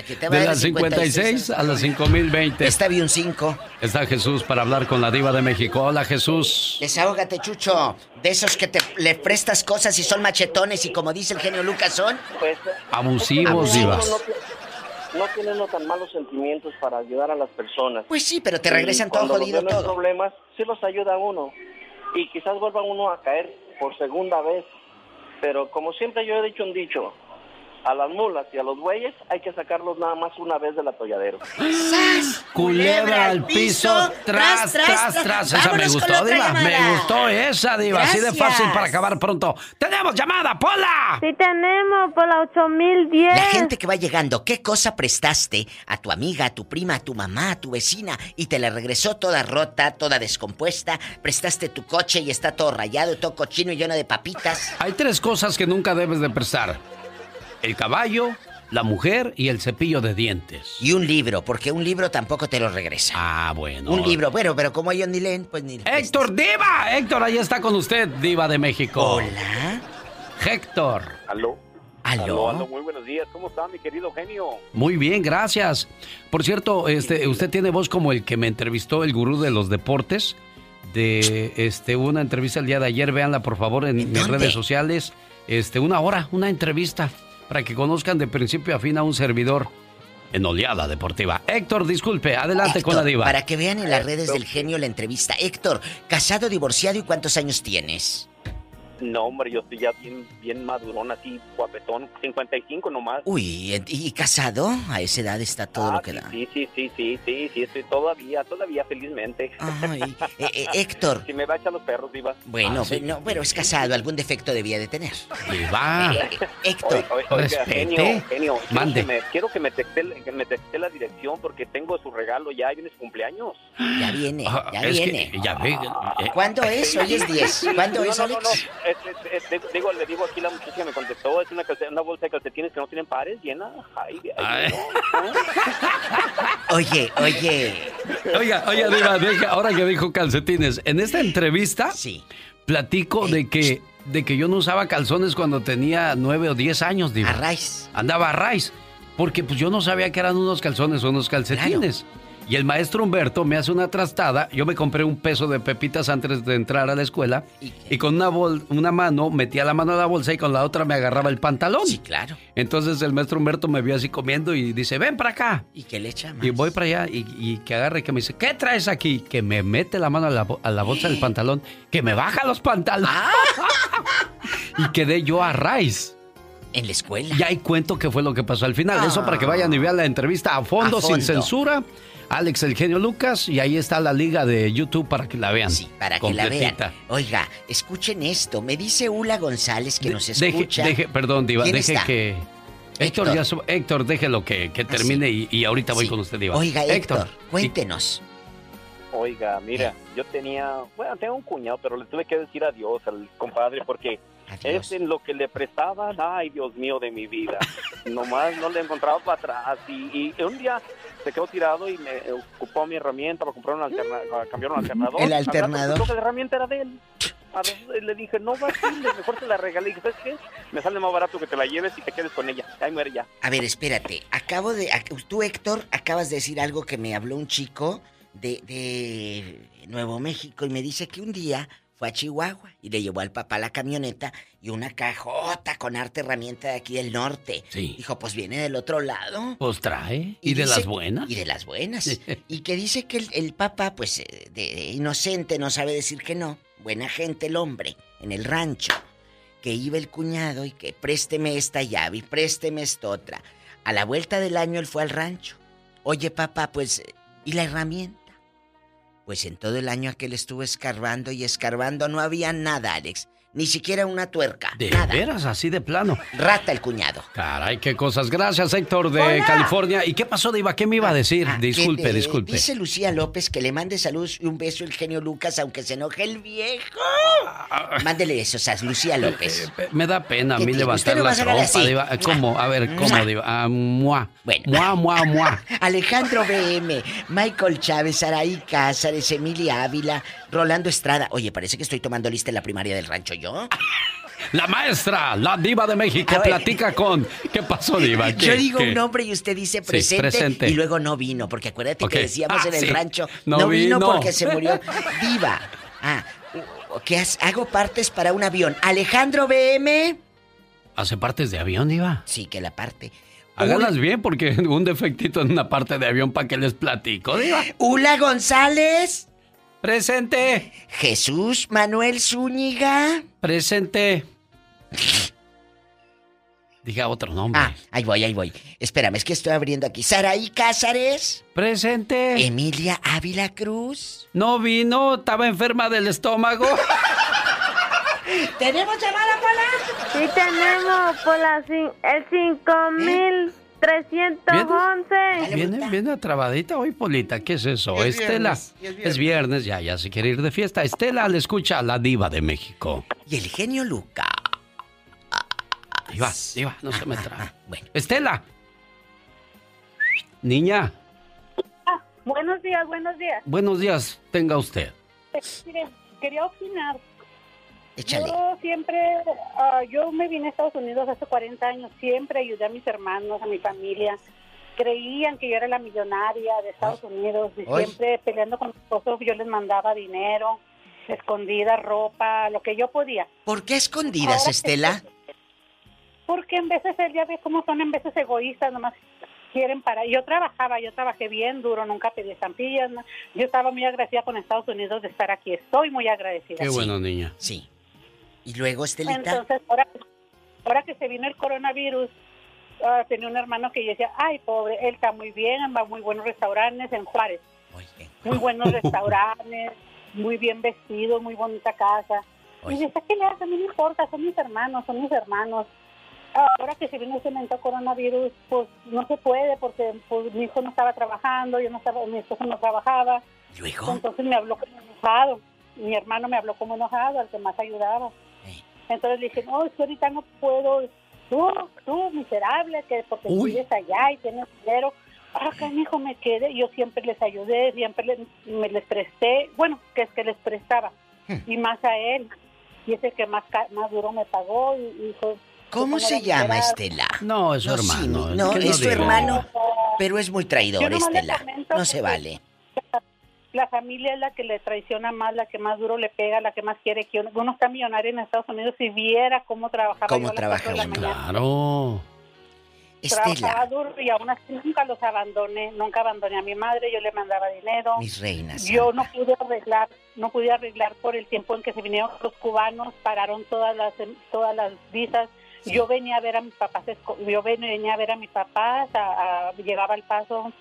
que te va De las 56 a las 5020. Está bien 5. Está Jesús para hablar con la diva de México. Hola, Jesús. Desahógate, Chucho. De esos que te le prestas cosas y son machetones y como dice el genio Lucas son... Pues, Abusivos, diva. No, no tienen uno tan malos sentimientos para ayudar a las personas. Pues sí, pero te regresan Y todo los jodido en todo. problemas, sí los ayuda a uno. Y quizás vuelva uno a caer por segunda vez. Pero como siempre yo he dicho un dicho, a las mulas y a los bueyes hay que sacarlos nada más una vez del atolladero. Culebra al piso, tras, tras, tras. Esa me gustó, diva. llamada. Me gustó esa, diva. Así de fácil para acabar pronto. ¡Tenemos llamada, Pola! Sí tenemos por la 8010. La gente que va llegando, ¿qué cosa prestaste a tu amiga, a tu prima, a tu mamá, a tu vecina y te la regresó toda rota, toda descompuesta? Prestaste tu coche y está todo rayado, todo cochino y lleno de papitas. Hay tres cosas que nunca debes de prestar. El caballo, la mujer y el cepillo de dientes. Y un libro, porque un libro tampoco te lo regresa. Ah, bueno. Un libro, bueno, pero como ellos ni leen, pues ni... Héctor Diva, Héctor, ahí está con usted, Diva de México. Hola. Héctor. Aló. Aló. aló, muy buenos días. ¿Cómo está mi querido genio? Muy bien, gracias. Por cierto, este, usted tiene voz como el que me entrevistó el gurú de los deportes. De este, una entrevista el día de ayer, véanla por favor en mis redes sociales. Este, una hora, una entrevista, para que conozcan de principio a fin a un servidor en Oleada Deportiva. Héctor, disculpe, adelante con la diva. Para que vean en las redes del genio la entrevista. Héctor, casado, divorciado y cuántos años tienes? No, hombre, yo estoy ya bien, bien madurón, así, guapetón, 55 nomás. Uy, ¿y y casado? A esa edad está todo Ah, lo que sí, da. Sí, sí, sí, sí, sí, sí, estoy todavía, todavía felizmente. Ay, [LAUGHS] eh, eh, Héctor. Si me va a echar los perros, diva. Bueno, pe- no, pero es casado, algún defecto debía de tener. Diva. [LAUGHS] Eh, eh, Héctor. Oiga, genio, genio, quiero Mande. que me, quiero que me texte, que me texte la dirección porque tengo su regalo ya, viene su cumpleaños. Ya viene, Ah, ya es que viene. ya ve, eh, ¿Cuándo es? Hoy es 10. ¿Cuándo no, es, no, no, Alex? no, es- es- es- digo, le digo aquí la muchacha que me contestó, es una, una bolsa de calcetines que no tienen pares, llena. Ay, ay, no. [LAUGHS] Oye, oye. Oiga, oiga, Diva, deja- ahora que dijo calcetines, en esta entrevista platico de que, de que yo no usaba calzones cuando tenía nueve o diez años, Diva. A raíz. Andaba a raíz, porque pues yo no sabía que eran unos calzones o unos calcetines. Y el maestro Humberto me hace una trastada. Yo me compré un peso de pepitas antes de entrar a la escuela. Y, con una, bol- una mano metía la mano a la bolsa y con la otra me agarraba el pantalón. Sí, claro. Entonces el maestro Humberto me vio así comiendo y dice, ven para acá. ¿Y qué le echa más? Y voy para allá y, y que agarre y que me dice, ¿qué traes aquí? Que me mete la mano a la, bo- a la bolsa del pantalón, que me baja los pantalones. [LAUGHS] y quedé yo a raíz. En la escuela. Y ahí cuento qué fue lo que pasó al final. Eso para que vayan y vean la entrevista a fondo, A sin censura. Alex el genio Lucas y ahí está la liga de YouTube para que la vean. Sí, Para que la vean. Oiga, escuchen esto. Me dice Ula González que nos Deje, escucha. deje- perdón, Diva, ¿Quién deje está? que. Héctor, Héctor. ya su- Héctor, déjelo que, que termine y, y ahorita voy Sí. con usted, Diva. Oiga, Héctor, cuéntenos. Oiga, mira, yo tenía, bueno, tengo un cuñado, pero le tuve que decir adiós al compadre porque es en lo que le prestaban, ay, Dios mío de mi vida. [LAUGHS] Nomás no le encontraba para atrás y, y un día se quedó tirado y me ocupó mi herramienta para comprar un alterna para cambiar un alternador. El alternador. la herramienta era de él. A le dije, no vaciles, mejor te la regalé. Y dije, ¿sabes qué? Me sale más barato que te la lleves y te quedes con ella. Ahí muere ya. A ver, espérate. Acabo de. Tú, Héctor, acabas de decir algo que me habló un chico de, de Nuevo México y me dice que un día fue a Chihuahua y le llevó al papá la camioneta y una cajota con arte herramienta de aquí del norte. Sí. Dijo, pues viene del otro lado. Pues trae. ¿Y, de dice- las buenas? Y de las buenas. [LAUGHS] y que dice que el, el papá, pues, eh, de, de inocente, no sabe decir que no. Buena gente el hombre, en el rancho. Que iba el cuñado y que présteme esta llave y présteme esta otra. A la vuelta del año él fue al rancho. Oye, papá, pues, ¿y la herramienta? Pues en todo el año aquel estuvo escarbando y escarbando, no había nada, Alex. Ni siquiera una tuerca. ¿De nada. veras así de plano? Rata el cuñado. Caray, qué cosas. Gracias, Héctor de Hola. California. ¿Y qué pasó, Diva? ¿Qué me iba a decir? Ah, disculpe, eh, disculpe. Dice Lucía López que le mande saludos y un beso el genio Lucas, aunque se enoje el viejo. Mándele besos a Lucía López. Eh, Me da pena a ¿Qué mí levantar la a sacar tropa, así. Diva. ¿Cómo? A ver, ¿cómo. Diva? Ah, mua. Bueno. Mua, mua, mua. [LAUGHS] Alejandro BM, Michael Chávez, Araí Cázares, Emilia Ávila, Rolando Estrada. Oye, parece que estoy tomando lista en la primaria del rancho yo. La maestra, la diva de México, A ver. platica con... ¿Qué pasó, Diva? [LAUGHS] ¿Qué- Yo digo qué? un nombre y usted dice Sí, presente, y luego no vino, porque acuérdate que decíamos Ah, en el sí. rancho, No no, vino, vino. porque se murió. Diva. Ah, has- hago partes para un avión. Alejandro BM. ¿Hace partes de avión, Diva? Sí, que la parte. Háganlas bien porque [LAUGHS] un defectito en una parte de avión para que les platico, Diva. Ula González. Presente. Jesús Manuel Zúñiga. Presente. Diga otro nombre. Ah, ahí voy, ahí voy. Espérame, es que estoy abriendo aquí. Saraí Cázares. Presente. Emilia Ávila Cruz. No vino, estaba enferma del estómago. [LAUGHS] ¿Tenemos llamada, Pola? Sí tenemos por la cin- el 5311. Viene, viene atrabadita hoy, Polita. ¿Qué es eso? Y es Estela. viernes, es viernes. Es viernes, ya, ya se quiere ir de fiesta. Estela le escucha a la diva de México. Y el genio Luca. Diva, diva, no se me trae. Estela. Niña, Buenos días, buenos días. buenos días, tenga usted. Mire, quería opinar. Échale. Yo siempre, ah, yo me vine a Estados Unidos hace 40 años, siempre ayudé a mis hermanos, a mi familia. Creían que yo era la millonaria de Estados Unidos y Ay. siempre peleando con mi esposo yo les mandaba dinero, escondida, ropa, lo que yo podía. ¿Por qué escondidas, Ahora Estela? Porque en veces él ya ve cómo son en veces egoístas, nomás quieren parar. Yo trabajaba, yo trabajé bien duro, nunca pedí estampillas. no. Yo estaba muy agradecida con Estados Unidos de estar aquí. Estoy muy agradecida. Qué bueno, niña. Sí. Y luego, Estelita. Entonces, ahora, ahora que se vino el coronavirus, ah, tenía un hermano que yo decía, ay, pobre, él está muy bien, va a muy buenos restaurantes en Juárez. Muy buenos [LAUGHS] restaurantes, muy bien vestido, muy bonita casa. Y dice, ¿qué le hace? A mí no importa, son mis hermanos, son mis hermanos. Ahora que se vino ese evento coronavirus, pues no se puede porque pues, mi hijo no estaba trabajando, yo no estaba, mi esposo no trabajaba. Entonces me habló como enojado. Mi hermano me habló como enojado, al que más ayudaba. Entonces le dije, no, es que ahorita no puedo. Tú, tú, miserable, que porque Uy. vives allá y tienes dinero, acá mi hijo me quede, yo siempre les ayudé, siempre les, me les presté, bueno, que es que les prestaba, y más a él, y es el que más, ca- más duro me pagó, y, y fue- ¿Cómo fue se llama era- Estela? No, es su sí, hermano. no, que es su hermano, pero es muy traidor, Estela. No se vale. La familia es la que le traiciona más, la que más duro le pega, la que más quiere que uno, uno está millonario en Estados Unidos si viera cómo trabajaba ¿Cómo trabaja uno? Claro. Trabajaba Estela, duro y aún así nunca los abandoné, nunca abandoné a mi madre, yo le mandaba dinero. mis reinas. Yo no pude arreglar, no pude arreglar por el tiempo en que se vinieron los cubanos, pararon todas las todas las visas. Yo venía a ver a mis papás, yo venía a ver a mis papás, a, a- llegaba al paso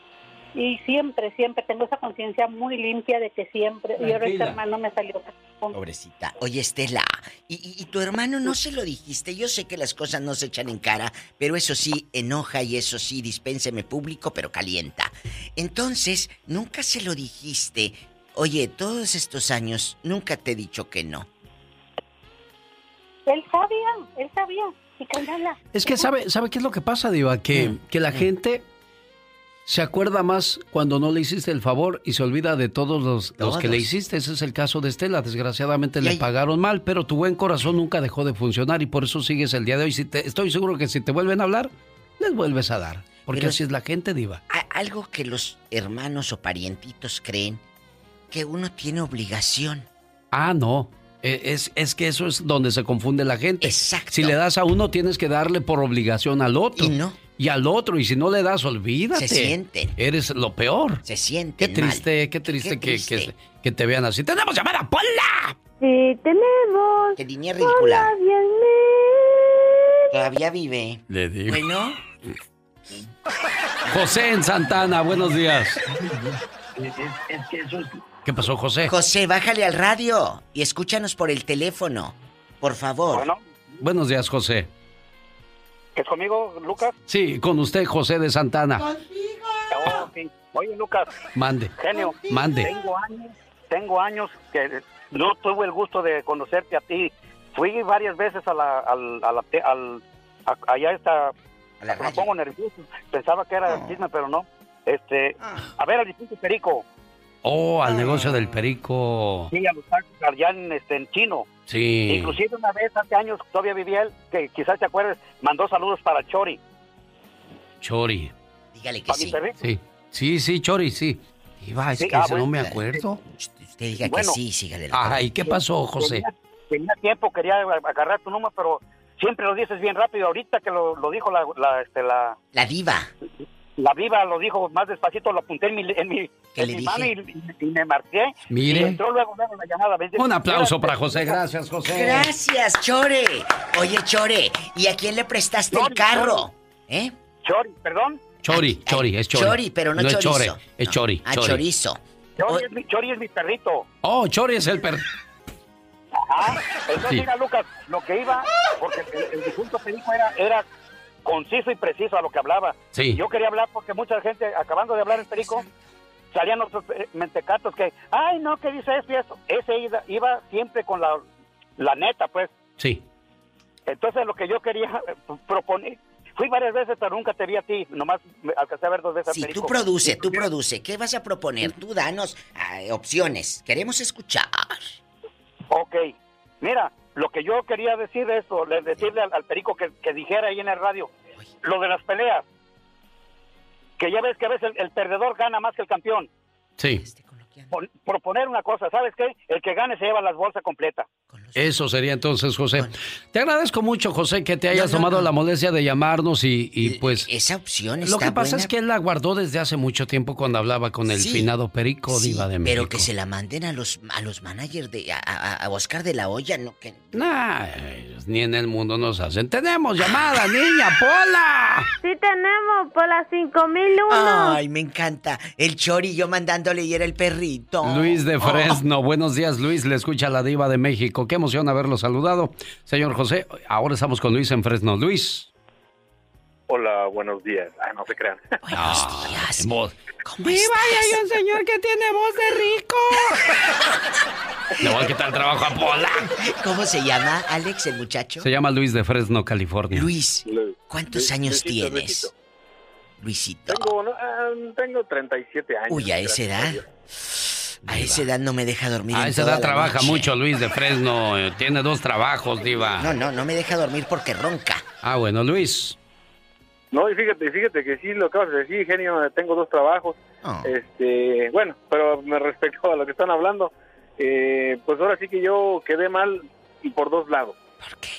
y siempre, siempre tengo esa conciencia muy limpia de que siempre, y ahora este hermano me salió Pobrecita. Oye, Estela, ¿y, y- y tu hermano no se lo dijiste? Yo sé que las cosas no se echan en cara, pero eso sí, enoja y eso sí, dispénseme público, pero calienta. Entonces, nunca se lo dijiste. Oye, todos estos años, nunca te he dicho que no. Él sabía, él sabía, y cállala. Es que sabe, ¿sabe qué es lo que pasa, Diva? Que, Mm, que la gente se acuerda más cuando no le hiciste el favor y se olvida de todos los, los que le hiciste. Ese es el caso de Estela. Desgraciadamente Y le hay- pagaron mal, pero tu buen corazón nunca dejó de funcionar y por eso sigues el día de hoy. Si te- estoy seguro que si te vuelven a hablar, les vuelves a dar. Porque Pero- así es la gente, Diva. Algo que los hermanos o parientitos creen que uno tiene obligación. Ah, no. E- Es, es que eso es donde se confunde la gente. Exacto. Si le das a uno, tienes que darle por obligación al otro. Y no. Y al otro. Y si no le das, olvídate. Se sienten. Eres lo peor. Se sienten Qué triste, qué triste, Qué que, triste. Que, que te vean así. ¡Tenemos llamada, Pola! Sí, tenemos. Que línea ridícula. Todavía vive. Le digo. Bueno, José en Santana, buenos días. ¿Qué pasó, José? José, bájale al radio y escúchanos por el teléfono. Por favor. Bueno, Buenos días, José. ¿Es conmigo, Lucas? Sí, con usted, José de Santana. Oh, sí. Oye, Lucas, Mande. genio. Mande. Tengo años, tengo años que no tuve el gusto de conocerte a ti. Fui varias veces a la, al, a la al, a- allá está, me pongo nervioso. Pensaba que era chisme, pero no. Este, a ver al distinto Perico. Oh, al negocio del perico. Sí, a los tacos allá en, este, en chino. Sí. Inclusive una vez, hace años, todavía vivía él, que quizás te acuerdes, mandó saludos para Chori. Chori. Dígale que sí. Sí. Sí, sí, Chori, sí. Iba, es Sí, que ah, ese no me acuerdo. Usted diga Bueno. que sí, sígale. la Ay, ¿qué pasó, José? Tenía, tenía tiempo, quería agarrar tu número, pero siempre lo dices bien rápido. Ahorita que lo, lo dijo la, la, este, la, La diva. La viva, lo dijo más despacito, lo apunté en mi, en mi, ¿Qué en le mi dije? mano y, y me marqué. Mire. Y entró luego, luego la llamada. Un aplauso para José, gracias, José. Gracias, Chore. Oye, Chore, ¿y a quién le prestaste el Chori, carro? ¿Eh? Chori, perdón. Chori, Chori, es Chori. Chori, pero no es chorizo. Chore, es No. Chori. Ah, Chori. chorizo. Chori, es mi, Chori es mi perrito. Oh, Chori es el perro. Ajá. Entonces, Sí. mira, Lucas, lo que iba, porque el, el difunto Perico era, era conciso y preciso a lo que hablaba. Sí. Yo quería hablar porque mucha gente, acabando de hablar en Perico, salían otros eh, mentecatos que, ay, no, que dice esto y esto. Ese iba, iba siempre con la, la neta, pues. Sí. Entonces, lo que yo quería eh, proponer, fui varias veces, pero nunca te vi a ti, nomás me alcancé a ver dos veces a Sí, Perico. tú produce, tú produce. ¿Qué vas a proponer? Tú danos ah, opciones. Queremos escuchar. Ok, mira, lo que yo quería decir es le- decirle al, al Perico que, que dijera ahí en el radio, lo de las peleas, que ya ves que a veces el, el perdedor gana más que el campeón. Sí. Pon- proponer una cosa, ¿sabes qué? El que gane se lleva las bolsas completa. Eso sería entonces, José. Te agradezco mucho, José, que te hayas tomado la molestia de llamarnos y, y, pues... Esa opción está Lo que pasa buena. es que él la guardó desde hace mucho tiempo cuando hablaba con el Sí. finado Perico Sí, Diva de México. pero que se la manden a los a los managers de a, a- a Oscar de la Hoya, no que Nah, ni en el mundo nos hacen. ¡Tenemos llamada, [LAUGHS] niña! ¡Pola! Sí tenemos por las 5001. Ay, me encanta. El Chori yo mandándole y era el perrito. Luis de Oh. Fresno. Buenos días, Luis. Le escucha la Diva de México. Qué emoción haberlo saludado. Señor José, ahora estamos con Luis en Fresno. Luis. Hola, buenos días. Ah, no se crean. [LAUGHS] Buenos días. ¿Cómo ¡Viva! Y hay un señor que tiene voz de rico. [LAUGHS] Le voy a quitar el trabajo a Pola. ¿Cómo se llama, Alex, el muchacho? Se llama Luis de Fresno, California. Luis, ¿cuántos años tienes? Luisito? Tengo, no, ah, tengo 37 años. Uy, a esa edad. A esa edad no me deja dormir. A en esa toda edad la trabaja noche. mucho Luis de Fresno. eh, Tiene dos trabajos, Diva. No, no, no me deja dormir porque ronca. Ah, bueno, Luis. No, y fíjate, fíjate que sí, lo acabas de decir, genio, tengo dos trabajos. Oh. Este, bueno, pero me respecto a lo que están hablando, eh, pues ahora sí que yo quedé mal y por dos lados. ¿Por qué?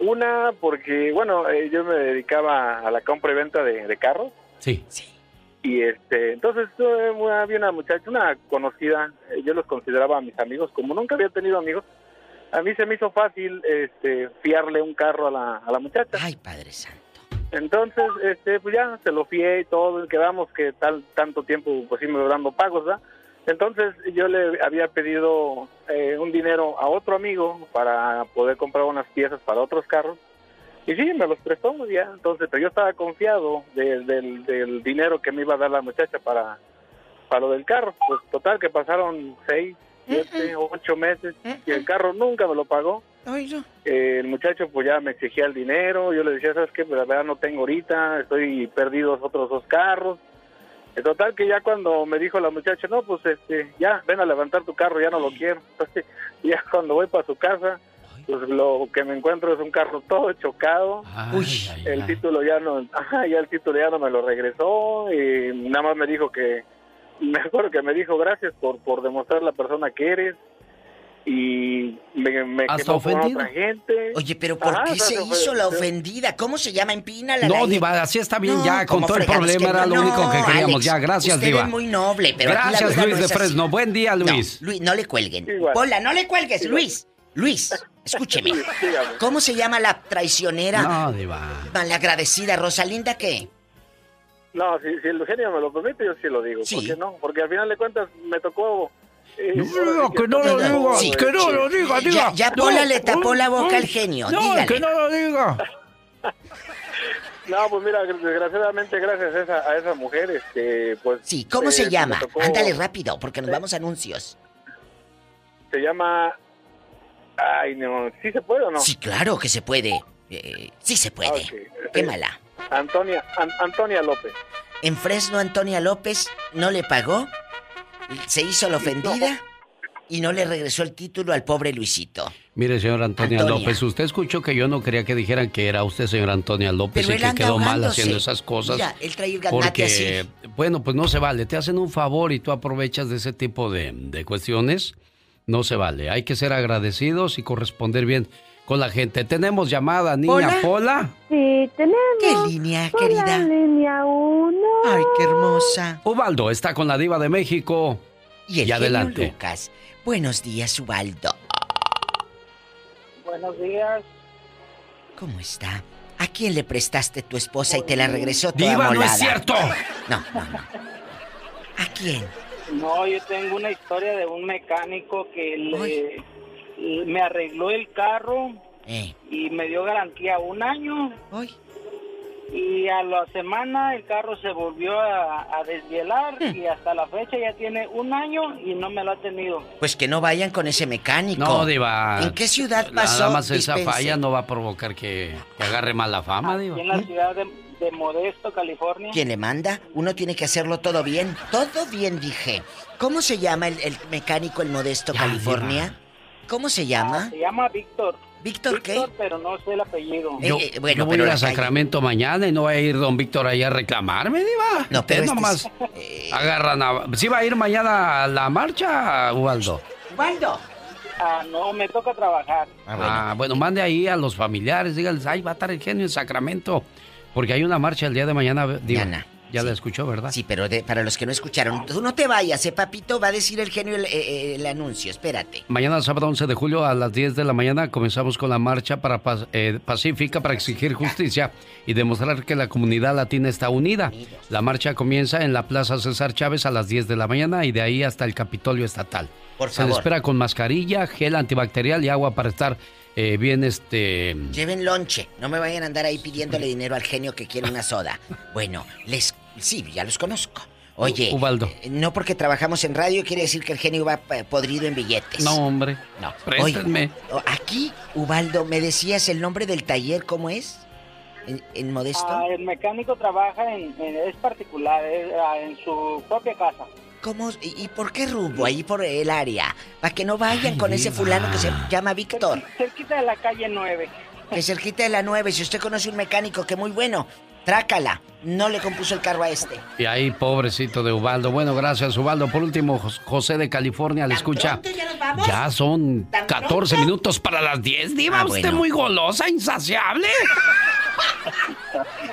Una, porque, bueno, eh, yo me dedicaba a la compra y venta de, de carros. Sí. Y este, entonces eh, había una muchacha, una conocida, eh, yo los consideraba mis amigos, como nunca había tenido amigos, a mí se me hizo fácil este, fiarle un carro a la, a la muchacha. Ay, Padre Santo. Entonces, este, pues ya se lo fié y todo, quedamos que tal tanto tiempo pues iba dando pagos, ¿verdad? Entonces yo le había pedido eh, un dinero a otro amigo para poder comprar unas piezas para otros carros. Y sí, me los prestó ya. Entonces, pero yo estaba confiado de- del, del dinero que me iba a dar la muchacha para, para lo del carro. Pues total, que pasaron seis, siete, ocho meses y el carro nunca me lo pagó. Eh, el muchacho pues ya me exigía el dinero, yo le decía, ¿sabes qué? Pues la verdad no tengo ahorita, estoy perdido otros dos carros. En total que ya cuando me dijo la muchacha, no, pues este, ya, ven a levantar tu carro, ya no lo quiero. Entonces, [LAUGHS] ya cuando voy para su casa, pues lo que me encuentro es un carro todo chocado. el título ya no, [LAUGHS] ajá, ya el título ya no me lo regresó y nada más me dijo que, [LAUGHS] me acuerdo que me dijo gracias por, por demostrar la persona que eres y me, me ¿Hasta quedó con otra gente. Oye, pero ¿por Ajá, qué se hizo la ofendida? ¿Cómo se llama? Empínala. No, la- Diva, así está bien No, ya. Con ¿cómo todo el problema era no? lo único que queríamos. Alex, ya, gracias, usted Diva. es muy noble, pero aquí la Gracias, Luis no de así. Fresno. Buen día, No, Luis. Luis, no le cuelguen. Igual. Pola, no le cuelgues, Luis. Luis, escúcheme. [LAUGHS] ¿Cómo se llama la traicionera? No, Diva. Malagradecida, Rosalinda, ¿qué? No, si, si el genio me lo permite, yo sí lo digo. Sí. ¿Por qué no? Porque al final de cuentas me tocó... eh, No, que no lo diga, Sí. que no lo diga, Ya, diga. ya No, Pola le tapó la boca al genio. No, dígale. que no lo diga. [LAUGHS] No, pues mira, desgraciadamente gracias a esa, a esa mujer, este, pues... Sí, ¿cómo eh, se me llama? tocó- Ándale rápido, porque nos vamos a anuncios. Se llama... Ay, no, ¿sí se puede o no? Sí, claro que se puede. Eh, sí se puede. Ok, Qué mala. Antonia, An- Antonia López. En Fresno, Antonia López no le pagó, se hizo la ofendida y no le regresó el título al pobre Luisito. Mire, señora Antonia, Antonia. López, usted escuchó que yo no quería que dijeran que era usted, señora Antonia López, Pero y que quedó mal haciendo esas cosas. Mira, él trae el porque, así. bueno, pues no se vale. Te hacen un favor y tú aprovechas de ese tipo de, de cuestiones. No se vale. Hay que ser agradecidos y corresponder bien con la gente. Tenemos llamada, niña ¿Hola? Pola. Sí, tenemos. ¿Qué línea, Hola, querida? línea 1. Ay, qué hermosa. Ubaldo está con la diva de México. Y el genio adelante. Lucas. Buenos días, Ubaldo. Buenos días. ¿Cómo está? ¿A quién le prestaste tu esposa y te la regresó toda Diva, no es cierto. No, no, no. ¿A quién? No, yo tengo una historia de un mecánico que le, me arregló el carro Eh. y me dio garantía un año. Y a la semana el carro se volvió a, a desvielar Hmm. y hasta la fecha ya tiene un año y no me lo ha tenido. Pues que no vayan con ese mecánico. No, Diva. ¿En qué ciudad pasó? Nada más esa Dispense. falla no va a provocar que, que agarre mala fama, Diva. Aquí en la ciudad de, de Modesto, California. ¿Quién le manda? Uno tiene que hacerlo todo bien. Todo bien, dije. ¿Cómo se llama el, el mecánico el Modesto, California? ¿Cómo se llama? Se llama Víctor. ¿Víctor qué? Víctor, pero no sé el apellido. Yo, Eh, eh, bueno, yo voy pero a ir a calle. Sacramento mañana y no va a ir don Víctor ahí a reclamarme, Diva. No, pero Ustedes este nomás agarran a... ¿Sí va a ir mañana a la marcha, Ubaldo? Ubaldo. Ah, no, me toca trabajar. Ah, bueno. mande ahí a los familiares, díganles, ay, va a estar el genio en Sacramento. Porque hay una marcha el día de mañana, Diva. Mañana. Ya la escuchó, ¿verdad? Sí, pero de- para los que no escucharon, tú no te vayas, eh, papito, va a decir el genio el, eh, eh, el anuncio, espérate. Mañana, sábado 11 de julio, a las 10 de la mañana, comenzamos con la marcha para eh, pacífica para exigir justicia y demostrar que la comunidad latina está unida. La marcha comienza en la Plaza César Chávez a las 10 de la mañana y de ahí hasta el Capitolio Estatal. Por Se le favor. espera con mascarilla, gel antibacterial y agua para estar eh, bien, este... Lleven lonche, no me vayan a andar ahí pidiéndole dinero al genio que quiere una soda. Bueno, les... Sí, ya los conozco. Oye, Ubaldo. eh, no porque trabajamos en radio quiere decir que el genio va eh, podrido en billetes. No, hombre. No. Préstenme. Oye, aquí, Ubaldo, ¿me decías el nombre del taller cómo es? en, en Modesto? Ah, el mecánico trabaja en, en- es particular, es, ah, en su propia casa. ¿Cómo? ¿Y, y por qué rumbo? Ahí por el área. Para que no vayan con ese fulano que se llama Víctor. Cerquita de la calle 9. Que cerquita de la 9. Si usted conoce un mecánico que muy bueno, trácala. No le compuso el carro a este. Y ahí, pobrecito de Ubaldo. Bueno, gracias, Ubaldo. Por último, Jos- José de California le escucha. Ya son 14 minutos para las 10. Diva, Ah, usted bueno. muy golosa, insaciable. [LAUGHS]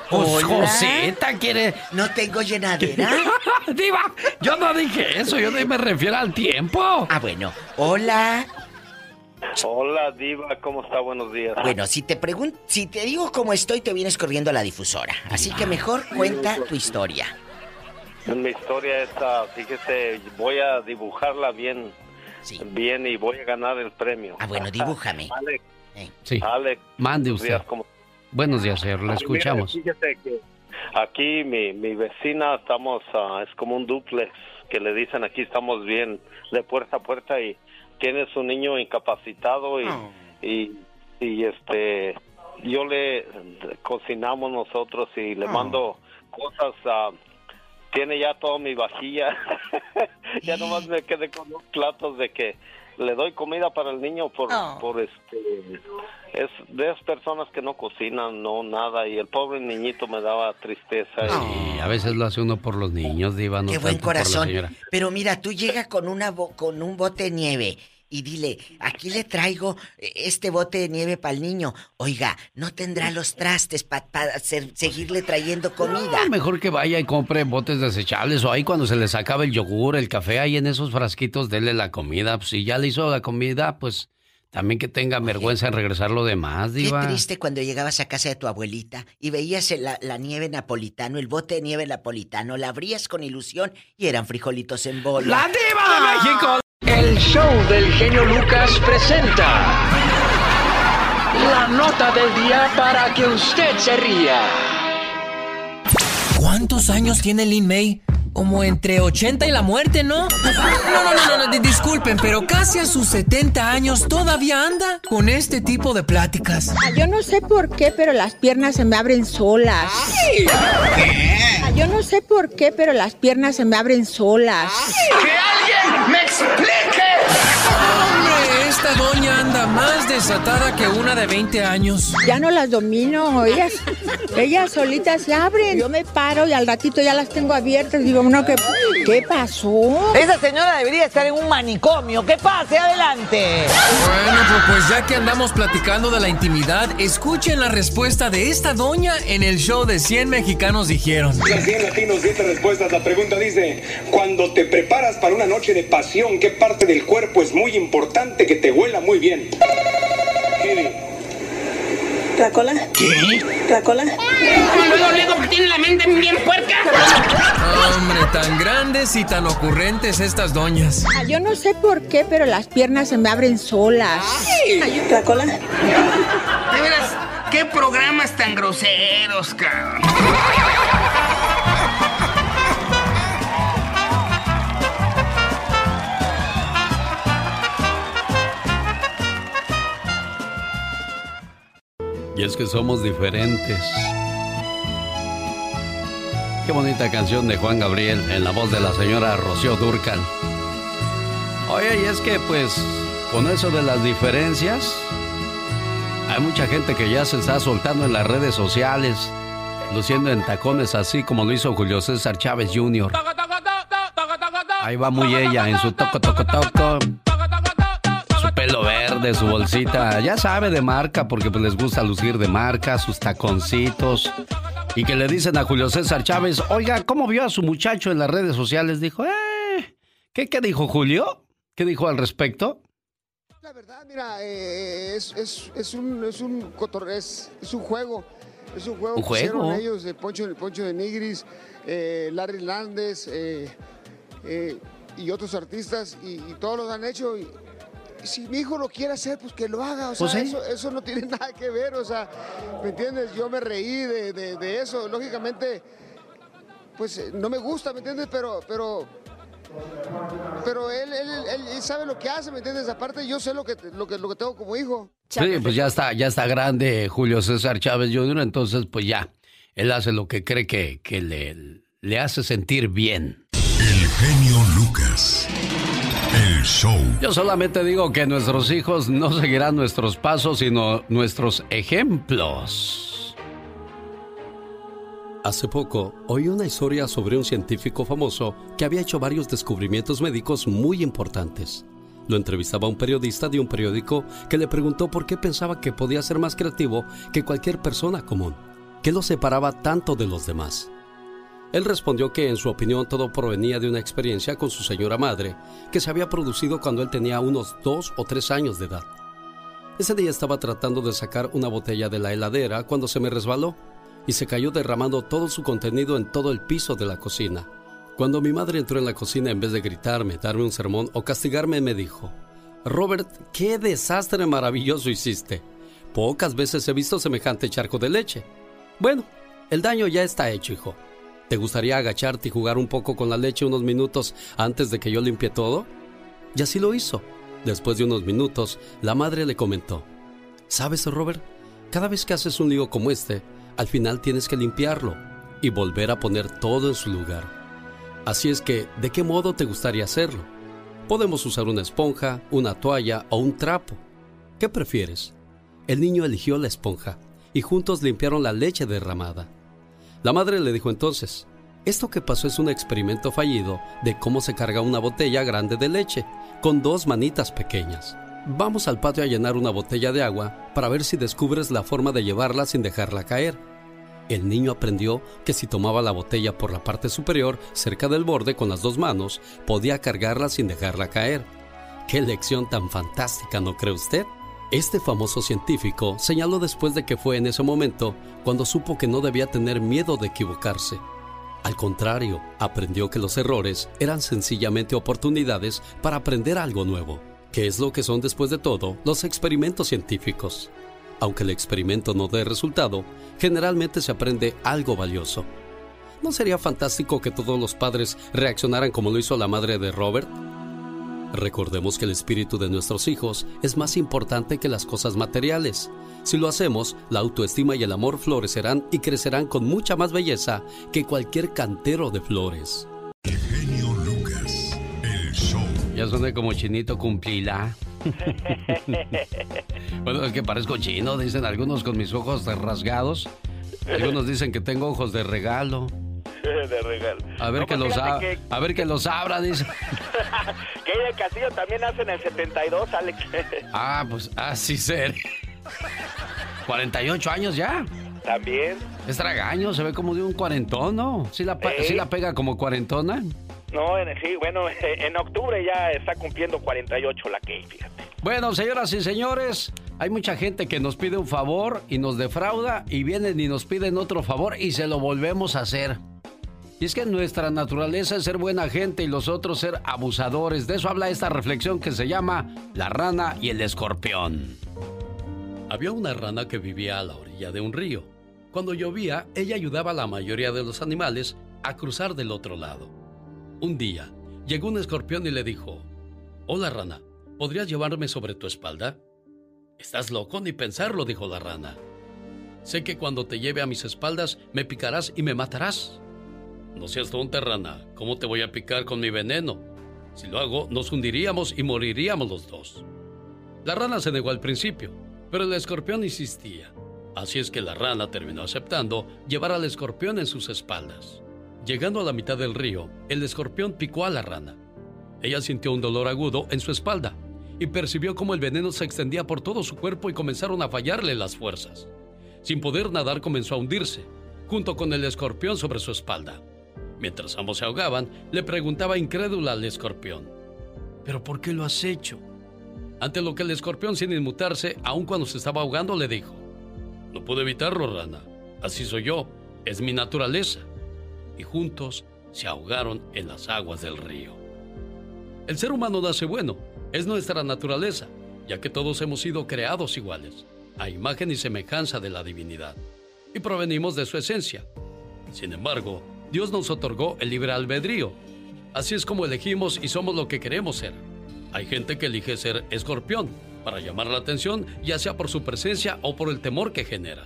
Pues Hola. Joseta quiere. No tengo llenadera. [LAUGHS] Diva, yo no dije eso, yo me refiero al tiempo. Ah, bueno. Hola. Hola, Diva, ¿cómo está? Buenos días. Bueno, si te pregunto, si te digo cómo estoy, te vienes corriendo a la difusora. Así que mejor cuenta tu historia. Mi historia esta, fíjese, voy a dibujarla bien. Bien y voy a ganar el premio. Ah, bueno, [LAUGHS] dibújame. Alex. Sí. Alex. Mande usted. días, ¿cómo- Buenos días, señor, le Mire, escuchamos. que aquí mi, mi vecina estamos, ah, es como un duplex que le dicen aquí estamos bien de puerta a puerta y tiene su niño incapacitado y, y, y, este yo le cocinamos nosotros y le mando cosas a tiene ya toda mi vajilla. [LAUGHS] Ya nomás me quedé con dos platos de que le doy comida para el niño por por este es de esas personas que no cocinan no nada y el pobre niñito me daba tristeza y Y a veces lo hace uno por los niños, Diva, no Qué buen corazón. Pero mira, tú llega con una bo- con un bote de nieve y dile, aquí le traigo eh, este bote de nieve para el niño. Oiga, no tendrá los trastes para seguirle trayendo comida. Mejor que vaya y compre botes desechables o ahí cuando se les acaba el yogur, el café, ahí en esos frasquitos, dele la comida. Pues, si ya le hizo la comida, pues también que tenga vergüenza en regresar lo demás, Qué Diva. triste cuando llegabas a casa de tu abuelita y veías el- la, la nieve napolitano, el bote de nieve napolitano, la abrías con ilusión y eran frijolitos en bola. ¡La diva de México! El show del genio Lucas presenta la nota del día para que usted se ría. ¿Cuántos años tiene Lin May? Como entre 80 y la muerte, ¿no? No, no, no, no, no, di- disculpen, pero casi a sus 70 años todavía anda con este tipo de pláticas. Ah, Yo no sé por qué, pero las piernas se me abren solas. Ah, Yo no sé por qué, pero las piernas se me abren solas. ¡Que alguien me explique! Esta doña anda más desatada que una de 20 años. Ya no las domino, ellas, ellas solitas se abren. Yo me paro y al ratito ya las tengo abiertas. Digo, no, ¿qué, ¿qué pasó? Esa señora debería estar en un manicomio. ¿Qué pase? Adelante. Bueno, pues, pues ya que andamos platicando de la intimidad, escuchen la respuesta de esta doña en el show de 100 mexicanos dijeron. 100 latinos, 10 respuestas. La pregunta dice, cuando te preparas para una noche de pasión, ¿qué parte del cuerpo es muy importante que te huela muy bien? ¿La cola? ¿Qué? ¿La cola? Luego, luego, tiene la mente bien puerca. Hombre, tan grandes y tan ocurrentes estas doñas. Ah, Yo no sé por qué, pero las piernas se me abren solas. ¿La cola? De veras, qué programas tan groseros, cabrón. Y es que somos diferentes. Qué bonita canción de Juan Gabriel en la voz de la señora Rocío Durcal. Oye, y es que pues con eso de las diferencias, hay mucha gente que ya se está soltando en las redes sociales, luciendo en tacones así como lo hizo Julio César Chávez Jr. Ahí va muy ella en su toco toco toco. Pelo verde, su bolsita, ya sabe de marca porque pues les gusta lucir de marca, sus taconcitos. Y que le dicen a Julio César Chávez, oiga, ¿cómo vio a su muchacho en las redes sociales? Dijo, eh, ¿qué, qué dijo Julio? ¿Qué dijo al respecto? Mira, eh, es, es, es un, es, un cotor- es, es un juego. Es un juego ¿Un que hicieron ellos, de Poncho, Poncho de Nigris, eh, Larry Hernández eh, y otros artistas, y, y todos los han hecho. Y si mi hijo lo quiere hacer, pues que lo haga. O sea, Pues sí. eso, eso no tiene [LAUGHS] nada que ver. O sea, ¿me entiendes? Yo me reí de, de- de eso. Lógicamente, pues eh, no me gusta, ¿me entiendes? Pero, pero Pero él, él, él- él sabe lo que hace, ¿me entiendes? Aparte, yo sé lo que, lo que, lo que tengo como hijo. Sí, pues ya está, ya está grande Julio César Chávez Jr., entonces pues ya, él hace lo que cree que, que le, le hace sentir bien. El genio Lucas. El show. Yo solamente digo que nuestros hijos no seguirán nuestros pasos, sino nuestros ejemplos. Hace poco oí una historia sobre un científico famoso que había hecho varios descubrimientos médicos muy importantes. Lo entrevistaba un periodista de un periódico que le preguntó por qué pensaba que podía ser más creativo que cualquier persona común. ¿Qué lo separaba tanto de los demás? Él respondió que en su opinión todo provenía de una experiencia con su señora madre que se había producido cuando él tenía unos dos o tres años de edad. Ese día estaba tratando de sacar una botella de la heladera cuando se me resbaló y se cayó derramando todo su contenido en todo el piso de la cocina. Cuando mi madre entró en la cocina en vez de gritarme, darme un sermón o castigarme, me dijo, Robert, qué desastre maravilloso hiciste. Pocas veces he visto semejante charco de leche. Bueno, el daño ya está hecho, hijo. ¿Te gustaría agacharte y jugar un poco con la leche unos minutos antes de que yo limpie todo? Y así lo hizo. Después de unos minutos, la madre le comentó, ¿Sabes, Robert? Cada vez que haces un lío como este, al final tienes que limpiarlo y volver a poner todo en su lugar. Así es que, ¿de qué modo te gustaría hacerlo? Podemos usar una esponja, una toalla o un trapo. ¿Qué prefieres? El niño eligió la esponja y juntos limpiaron la leche derramada. La madre le dijo entonces, esto que pasó es un experimento fallido de cómo se carga una botella grande de leche con dos manitas pequeñas. Vamos al patio a llenar una botella de agua para ver si descubres la forma de llevarla sin dejarla caer. El niño aprendió que si tomaba la botella por la parte superior, cerca del borde con las dos manos, podía cargarla sin dejarla caer. ¡Qué lección tan fantástica, ¿no cree usted? Este famoso científico señaló después de que fue en ese momento cuando supo que no debía tener miedo de equivocarse. Al contrario, aprendió que los errores eran sencillamente oportunidades para aprender algo nuevo, que es lo que son después de todo los experimentos científicos. Aunque el experimento no dé resultado, generalmente se aprende algo valioso. ¿No sería fantástico que todos los padres reaccionaran como lo hizo la madre de Robert? Recordemos que el espíritu de nuestros hijos es más importante que las cosas materiales. Si lo hacemos, la autoestima y el amor florecerán y crecerán con mucha más belleza que cualquier cantero de flores. Genio Lucas. El show. Ya soné como chinito cumplila. [LAUGHS] bueno, es que parezco chino, dicen algunos con mis ojos rasgados. Algunos dicen que tengo ojos de regalo. [LAUGHS] de regalo. A ver No, que pues los a- que- a ver que los abra, dice. [LAUGHS] que ella Castillo también hace en el 72, Alex. [LAUGHS] Ah, pues así ser. 48 años ya. también. Es tragaño, se ve como de un cuarentón, ¿no? ¿Sí la, Eh. sí la pega como cuarentona? No, en, sí, bueno, en octubre ya está cumpliendo 48 la Kate, fíjate. Bueno, señoras y señores, hay mucha gente que nos pide un favor y nos defrauda y vienen y nos piden otro favor y se lo volvemos a hacer. Y es que nuestra naturaleza es ser buena gente y los otros ser abusadores. De eso habla esta reflexión que se llama La rana y el escorpión. Había una rana que vivía a la orilla de un río. Cuando llovía, ella ayudaba a la mayoría de los animales a cruzar del otro lado. Un día, llegó un escorpión y le dijo, Hola rana, ¿podrías llevarme sobre tu espalda? Estás loco ni pensarlo, dijo la rana. Sé que cuando te lleve a mis espaldas me picarás y me matarás. No seas tonta, rana. ¿Cómo te voy a picar con mi veneno? Si lo hago, nos hundiríamos y moriríamos los dos. La rana se negó al principio, pero el escorpión insistía. Así es que la rana terminó aceptando llevar al escorpión en sus espaldas. Llegando a la mitad del río, el escorpión picó a la rana. Ella sintió un dolor agudo en su espalda y percibió cómo el veneno se extendía por todo su cuerpo y comenzaron a fallarle las fuerzas. Sin poder nadar comenzó a hundirse, junto con el escorpión sobre su espalda. Mientras ambos se ahogaban, le preguntaba incrédula al escorpión, ¿pero por qué lo has hecho? Ante lo que el escorpión, sin inmutarse, aun cuando se estaba ahogando, le dijo, No pude evitarlo, rana. Así soy yo, es mi naturaleza. Y juntos se ahogaron en las aguas del río. El ser humano nace bueno, es nuestra naturaleza, ya que todos hemos sido creados iguales, a imagen y semejanza de la divinidad, y provenimos de su esencia. Sin embargo, Dios nos otorgó el libre albedrío, Así es como elegimos y somos lo que queremos ser. Hay gente que elige ser escorpión para llamar la atención, ya sea por su presencia o por el temor que genera.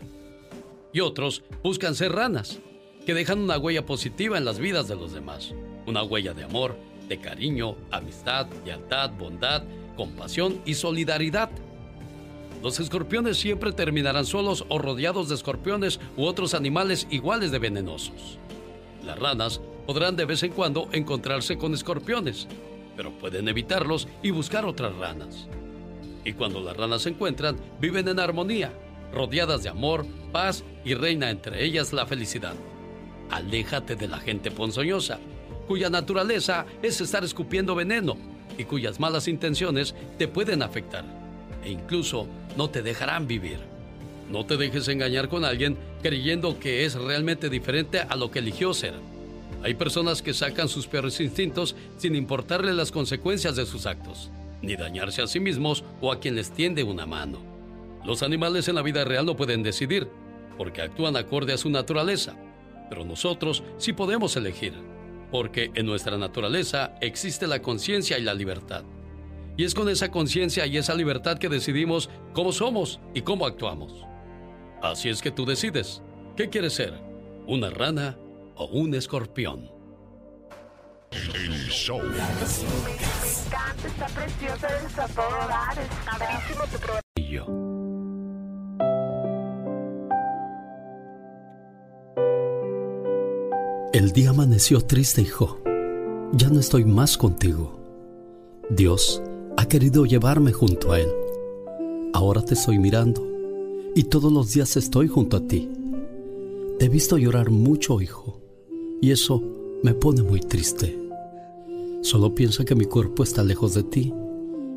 Y otros buscan ser ranas, que dejan una huella positiva en las vidas de los demás. Una huella de amor, de cariño, amistad, lealtad, bondad, compasión y solidaridad. Los escorpiones siempre terminarán solos o rodeados de escorpiones u otros animales iguales de venenosos. Las ranas podrán de vez en cuando encontrarse con escorpiones, pero pueden evitarlos y buscar otras ranas. Y cuando las ranas se encuentran, viven en armonía, rodeadas de amor, paz y reina entre ellas la felicidad. Aléjate de la gente ponzoñosa, cuya naturaleza es estar escupiendo veneno y cuyas malas intenciones te pueden afectar e incluso no te dejarán vivir. No te dejes engañar con alguien creyendo que es realmente diferente a lo que eligió ser. Hay personas que sacan sus peores instintos sin importarle las consecuencias de sus actos, ni dañarse a sí mismos o a quien les tiende una mano. Los animales en la vida real no pueden decidir, porque actúan acorde a su naturaleza, pero nosotros sí podemos elegir, porque en nuestra naturaleza existe la conciencia y la libertad. Y es con esa conciencia y esa libertad que decidimos cómo somos y cómo actuamos. Así es que tú decides, ¿qué quieres ser? ¿Una rana o un escorpión? El show. Está preciosa, está todo dar, está padrísimo tu programa. Y yo. El día amaneció triste, hijo. Ya no estoy más contigo. Dios ha querido llevarme junto a Él. Ahora te estoy mirando y todos los días estoy junto a ti. Te he visto llorar mucho, hijo, y eso me pone muy triste. Solo piensa que mi cuerpo está lejos de ti,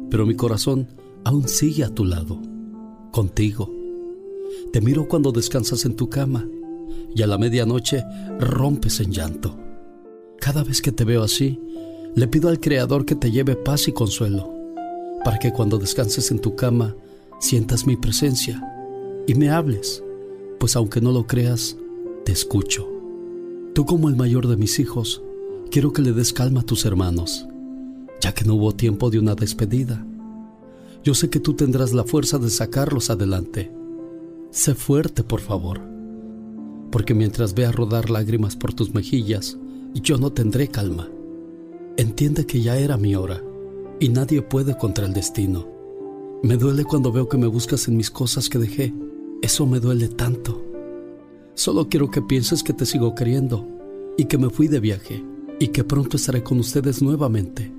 pero mi corazón aún sigue a tu lado, contigo. Te miro cuando descansas en tu cama y a la medianoche rompes en llanto. Cada vez que te veo así, le pido al Creador que te lleve paz y consuelo, para que cuando descanses en tu cama sientas mi presencia y me hables, pues aunque no lo creas, te escucho. Tú como el mayor de mis hijos, quiero que le des calma a tus hermanos, ya que no hubo tiempo de una despedida. Yo sé que tú tendrás la fuerza de sacarlos adelante. Sé fuerte, por favor, porque mientras vea rodar lágrimas por tus mejillas, yo no tendré calma. Entiende que ya era mi hora y nadie puede contra el destino. Me duele cuando veo que me buscas en mis cosas que dejé eso me duele tanto. Solo quiero que pienses que te sigo queriendo y que me fui de viaje y que pronto estaré con ustedes nuevamente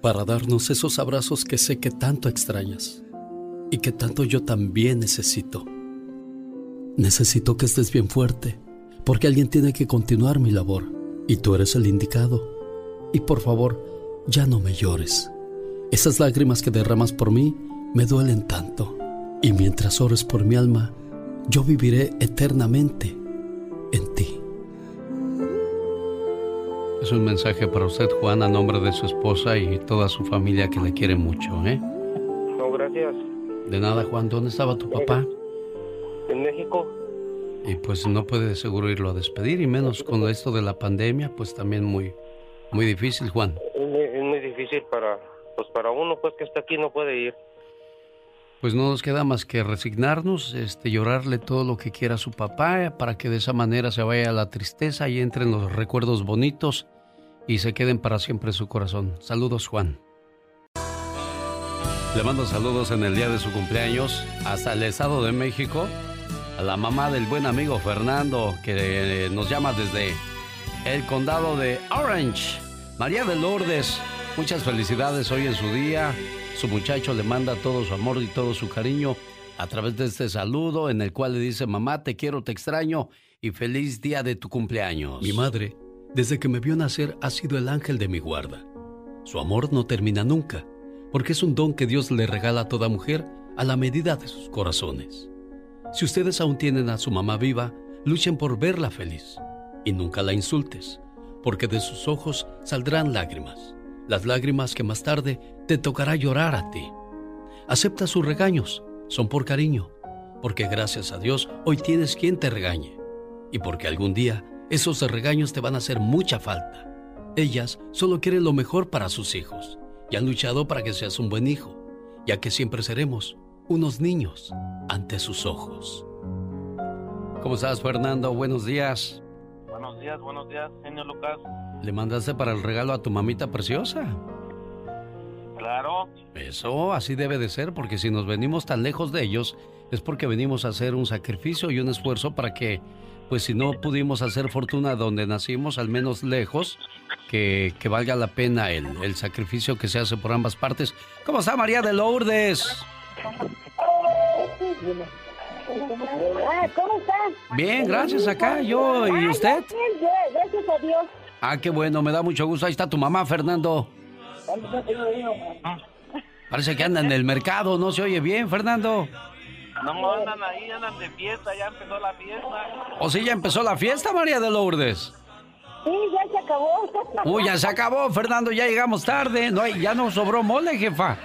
para darnos esos abrazos que sé que tanto extrañas y que tanto yo también necesito. Necesito que estés bien fuerte porque alguien tiene que continuar mi labor y tú eres el indicado. Y por favor, ya no me llores. Esas lágrimas que derramas por mí me duelen tanto. Y mientras ores por mi alma, yo viviré eternamente en ti. Es un mensaje para usted, Juan, a nombre de su esposa y toda su familia que le quiere mucho, ¿eh? No, gracias. De nada, Juan. ¿Dónde estaba tu papá? En México. Y pues no puede seguro irlo a despedir, y menos con esto de la pandemia, pues también muy, muy difícil, Juan. Es muy, es muy difícil para, pues para uno, pues que está aquí no puede ir. Pues no nos queda más que resignarnos, este, llorarle todo lo que quiera a su papá, para que de esa manera se vaya la tristeza y entren los recuerdos bonitos y se queden para siempre en su corazón. Saludos, Juan. Le mando saludos en el día de su cumpleaños hasta el Estado de México a la mamá del buen amigo Fernando que nos llama desde el condado de Orange. María de Lourdes, muchas felicidades hoy en su día. Su muchacho le manda todo su amor y todo su cariño a través de este saludo en el cual le dice, mamá, te quiero, te extraño y feliz día de tu cumpleaños. Mi madre, desde que me vio nacer, ha sido el ángel de mi guarda. Su amor no termina nunca, porque es un don que Dios le regala a toda mujer a la medida de sus corazones. Si ustedes aún tienen a su mamá viva, luchen por verla feliz y nunca la insultes, porque de sus ojos saldrán lágrimas, las lágrimas que más tarde te tocará llorar a ti. Acepta sus regaños, son por cariño, porque gracias a Dios hoy tienes quien te regañe y porque algún día esos regaños te van a hacer mucha falta. Ellas solo quieren lo mejor para sus hijos y han luchado para que seas un buen hijo, ya que siempre seremos unos niños ante sus ojos. ¿Cómo estás, Fernando? Buenos días. Buenos días, buenos días, señor Lucas. ¿Le mandaste para el regalo a tu mamita preciosa? Claro. Eso así debe de ser, porque si nos venimos tan lejos de ellos, es porque venimos a hacer un sacrificio y un esfuerzo para que, pues si no pudimos hacer fortuna donde nacimos, al menos lejos, que, que valga la pena el, el sacrificio que se hace por ambas partes. ¿Cómo está María de Lourdes? ¿Cómo estás? Bien, gracias acá, yo y usted. Bien, gracias a Dios. Ah, qué bueno, me da mucho gusto. Ahí está tu mamá, Fernando. Parece que anda en el mercado, no se oye bien, Fernando. No, andan ahí, andan de fiesta, ya empezó la fiesta. ¿O sí ya empezó la fiesta, María de Lourdes? Sí, ya se acabó. [LAUGHS] Uy, ya se acabó, Fernando, ya llegamos tarde. No, hay- ya no sobró mole, jefa.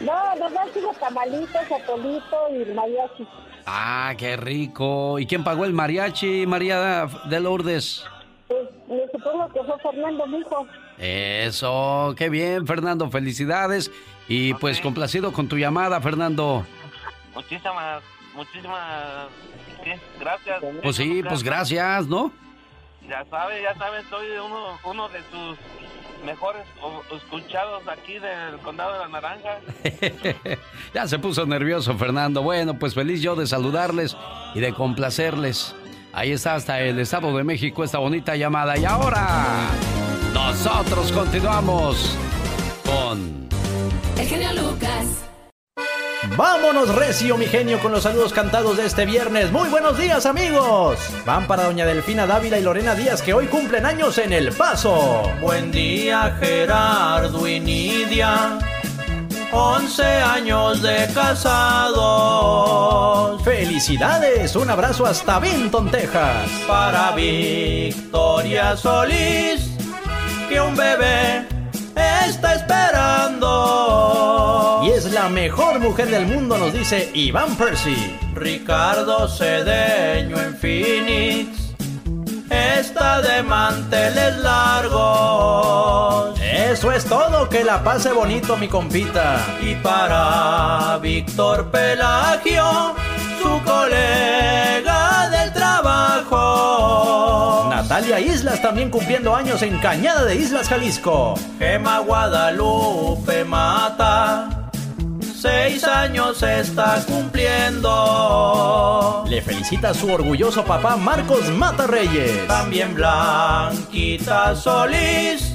No, nomás sigo tamalitos, atolito y mariachi. Ah, qué rico. ¿Y quién pagó el mariachi, María de Lourdes? Pues me supongo que fue Fernando, mijo. Eso, qué bien, Fernando, felicidades. Y pues complacido con tu llamada, Fernando. Muchísimas, muchísimas gracias. Pues sí, pues gracias, ¿no? Ya sabe, ya sabe, soy uno, uno de sus mejores escuchados aquí del condado de la Naranja. [LAUGHS] ya se puso nervioso, Fernando. Bueno, pues feliz yo de saludarles y de complacerles. Ahí está hasta el Estado de México esta bonita llamada. Y ahora, nosotros continuamos con... El genio Lucas. Vámonos recio, mi genio, con los saludos cantados de este viernes. Muy buenos días, amigos. Van para doña Delfina Dávila y Lorena Díaz, que hoy cumplen años en El Paso. Buen día, Gerardo y Nidia. 11 años de casados. Felicidades, un abrazo hasta Vinton, Texas. Para Victoria Solís, que un bebé está esperando. Y es la mejor mujer del mundo, nos dice Iván Percy. Ricardo Cedeño en Phoenix. Está de manteles largos. Eso es todo, que la pase bonito mi compita. Y para Víctor Pelagio, su colega del trabajo. Natalia Islas también cumpliendo años en Cañada de Islas, Jalisco. Gema Guadalupe Mata. Seis años está cumpliendo. Le felicita a su orgulloso papá Marcos Mata Reyes. También Blanquita Solís.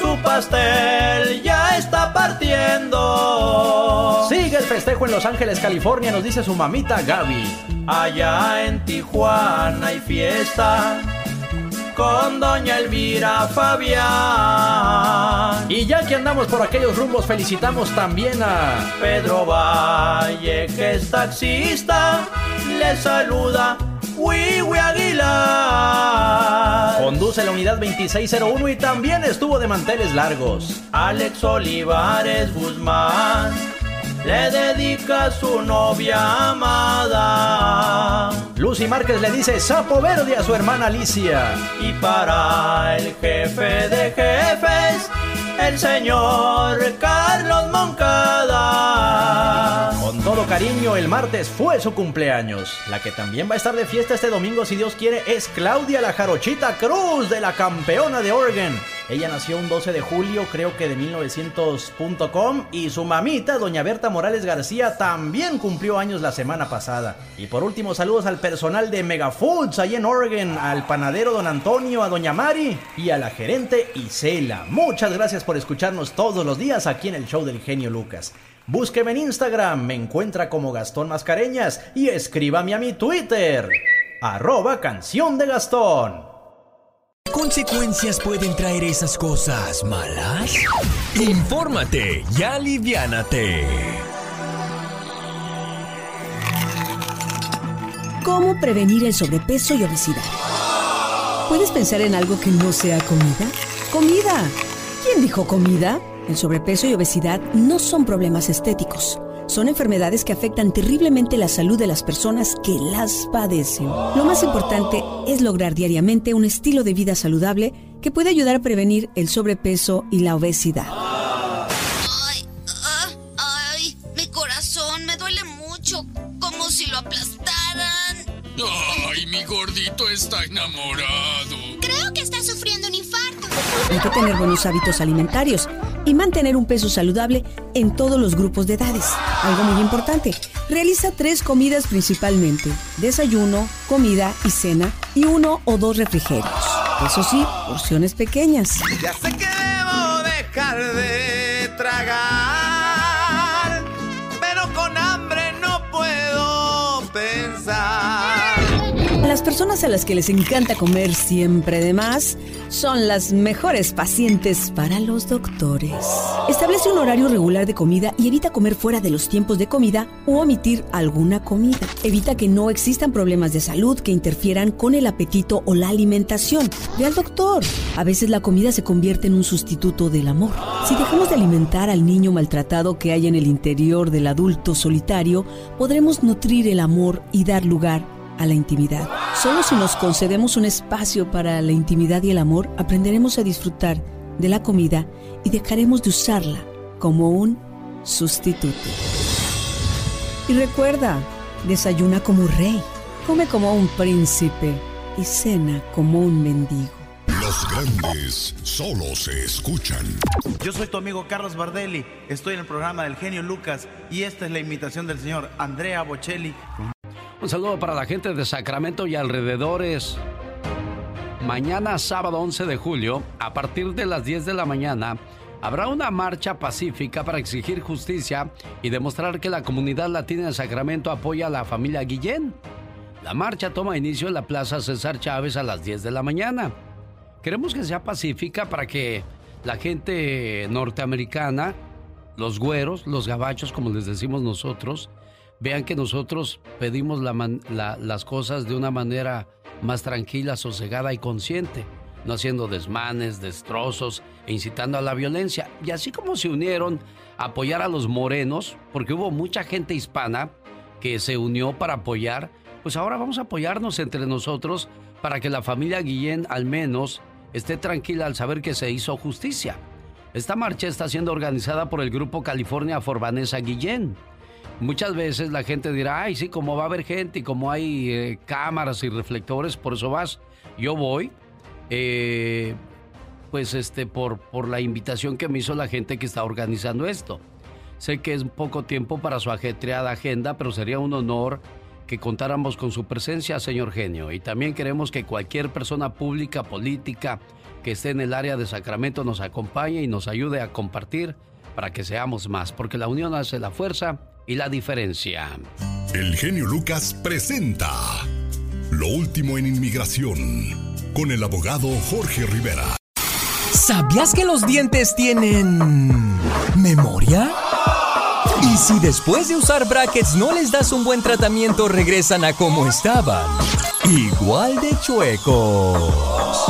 Su pastel ya está partiendo. Sigue el festejo en Los Ángeles, California, nos dice su mamita Gaby. Allá en Tijuana hay fiesta con doña Elvira Fabián. Y ya que andamos por aquellos rumbos, felicitamos también a Pedro Valle, que es taxista. Le saluda Wiwi Aguilar. Conduce la unidad 2601 y también estuvo de manteles largos. Alex Olivares Guzmán le dedica a su novia amada. Lucy Márquez le dice sapo verde a su hermana Alicia. Y para el jefe de jefes, el señor Carlos Moncada. Cariño, el martes fue su cumpleaños. La que también va a estar de fiesta este domingo, si Dios quiere, es Claudia la Jarochita Cruz, de la campeona de Oregon. Ella nació un 12 de julio, creo que de 1900.com, y su mamita, doña Berta Morales García, también cumplió años la semana pasada. Y por último, saludos al personal de Mega Foods, ahí en Oregon, al panadero don Antonio, a doña Mari y a la gerente Isela. Muchas gracias por escucharnos todos los días aquí en el show del genio Lucas. Búsqueme en Instagram, me encuentra como Gastón Mascareñas y escríbame a mi Twitter, arroba canción de Gastón. ¿Qué consecuencias pueden traer esas cosas malas? Infórmate y aliviánate. ¿Cómo prevenir el sobrepeso y obesidad? ¿Puedes pensar en algo que no sea comida? ¡Comida! ¿Quién dijo comida? El sobrepeso y obesidad no son problemas estéticos. Son enfermedades que afectan terriblemente la salud de las personas que las padecen. Lo más importante es lograr diariamente un estilo de vida saludable que puede ayudar a prevenir el sobrepeso y la obesidad. Ay, ah, ay, mi corazón me duele mucho, como si lo aplastaran. Ay, mi gordito está enamorado. Creo que está sufriendo un infarto. Hay que tener buenos hábitos alimentarios y mantener un peso saludable en todos los grupos de edades. Algo muy importante, realiza tres comidas principalmente, desayuno, comida y cena y uno o dos refrigerios. Eso sí, porciones pequeñas. Ya sé que dejar de personas a las que les encanta comer siempre de más son las mejores pacientes para los doctores. Establece un horario regular de comida y evita comer fuera de los tiempos de comida o omitir alguna comida. Evita que no existan problemas de salud que interfieran con el apetito o la alimentación. Ve al doctor. A veces la comida se convierte en un sustituto del amor. Si dejamos de alimentar al niño maltratado que hay en el interior del adulto solitario, podremos nutrir el amor y dar lugar a la intimidad. Solo si nos concedemos un espacio para la intimidad y el amor, aprenderemos a disfrutar de la comida y dejaremos de usarla como un sustituto. Y recuerda, desayuna como rey, come como un príncipe y cena como un mendigo. Los grandes solo se escuchan. Yo soy tu amigo Carlos Bardelli, estoy en el programa del genio Lucas y esta es la invitación del señor Andrea Bocelli. Un saludo para la gente de Sacramento y alrededores. Mañana, sábado 11 de julio, a partir de las 10 de la mañana, habrá una marcha pacífica para exigir justicia y demostrar que la comunidad latina de Sacramento apoya a la familia Guillén. La marcha toma inicio en la Plaza César Chávez a las 10 de la mañana. Queremos que sea pacífica para que la gente norteamericana, los güeros, los gabachos, como les decimos nosotros, vean que nosotros pedimos las cosas de una manera más tranquila, sosegada y consciente, no haciendo desmanes, destrozos e incitando a la violencia. Y así como se unieron a apoyar a los morenos, porque hubo mucha gente hispana que se unió para apoyar, pues ahora vamos a apoyarnos entre nosotros para que la familia Guillén al menos esté tranquila al saber que se hizo justicia. Esta marcha está siendo organizada por el grupo California Forbanesa Guillén Muchas veces la gente dirá, ay, sí, como va a haber gente y como hay eh, cámaras y reflectores, por eso vas. Yo voy, eh, pues este, por, por la invitación que me hizo la gente que está organizando esto. Sé que es poco tiempo para su ajetreada agenda, pero sería un honor que contáramos con su presencia, señor genio. Y también queremos que cualquier persona pública, política, que esté en el área de Sacramento nos acompañe y nos ayude a compartir para que seamos más, porque la unión hace la fuerza y la diferencia. El genio Lucas presenta Lo último en inmigración con el abogado Jorge Rivera. ¿Sabías que los dientes tienen memoria? Y si después de usar brackets no les das un buen tratamiento, regresan a como estaban. Igual de chuecos.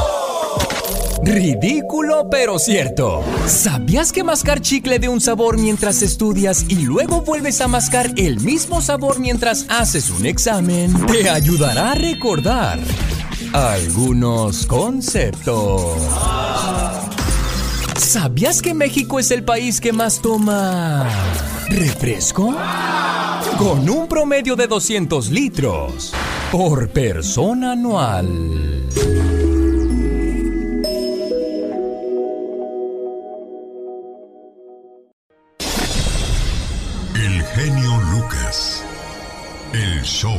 Ridículo pero cierto. ¿Sabías que mascar chicle de un sabor mientras estudias y luego vuelves a mascar el mismo sabor mientras haces un examen te ayudará a recordar algunos conceptos? ¿Sabías que México es el país que más toma refresco? Con un promedio de 200 litros por persona anual. Lucas. El show.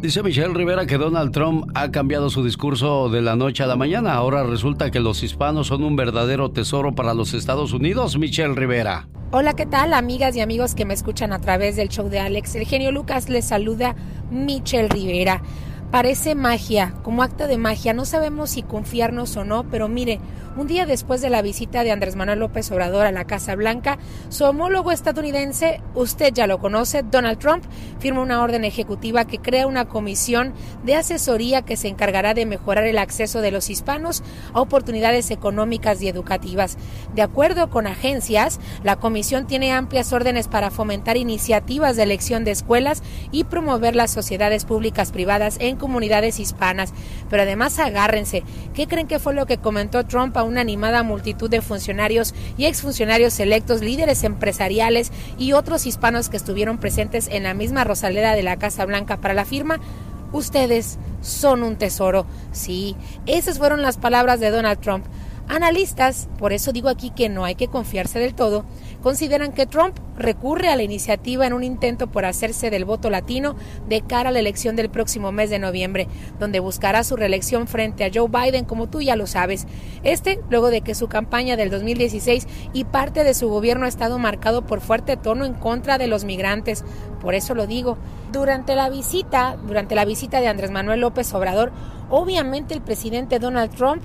Dice Michelle Rivera que Donald Trump ha cambiado su discurso de la noche a la mañana. Ahora resulta que los hispanos son un verdadero tesoro para los Estados Unidos, Michelle Rivera. Hola, ¿qué tal, amigas y amigos que me escuchan a través del show de Alex? El genio Lucas les saluda Michelle Rivera. Parece magia, como acta de magia. No sabemos si confiarnos o no, pero mire, un día después de la visita de Andrés Manuel López Obrador a la Casa Blanca, su homólogo estadounidense, usted ya lo conoce, Donald Trump, firma una orden ejecutiva que crea una comisión de asesoría que se encargará de mejorar el acceso de los hispanos a oportunidades económicas y educativas. De acuerdo con agencias, la comisión tiene amplias órdenes para fomentar iniciativas de elección de escuelas y promover las sociedades públicas privadas en comunidades hispanas. Pero además agárrense, ¿qué creen que fue lo que comentó Trump a una animada multitud de funcionarios y exfuncionarios electos, líderes empresariales y otros hispanos que estuvieron presentes en la misma Rosaleda de la Casa Blanca para la firma? Ustedes son un tesoro. Sí, esas fueron las palabras de Donald Trump. Analistas, por eso digo aquí que no hay que confiarse del todo, consideran que Trump recurre a la iniciativa en un intento por hacerse del voto latino de cara a la elección del próximo mes de noviembre, donde buscará su reelección frente a Joe Biden, como tú ya lo sabes. Este, luego de que su campaña del 2016 y parte de su gobierno ha estado marcado por fuerte tono en contra de los migrantes. Por eso lo digo. Durante la visita, durante la visita de Andrés Manuel López Obrador, obviamente el presidente Donald Trump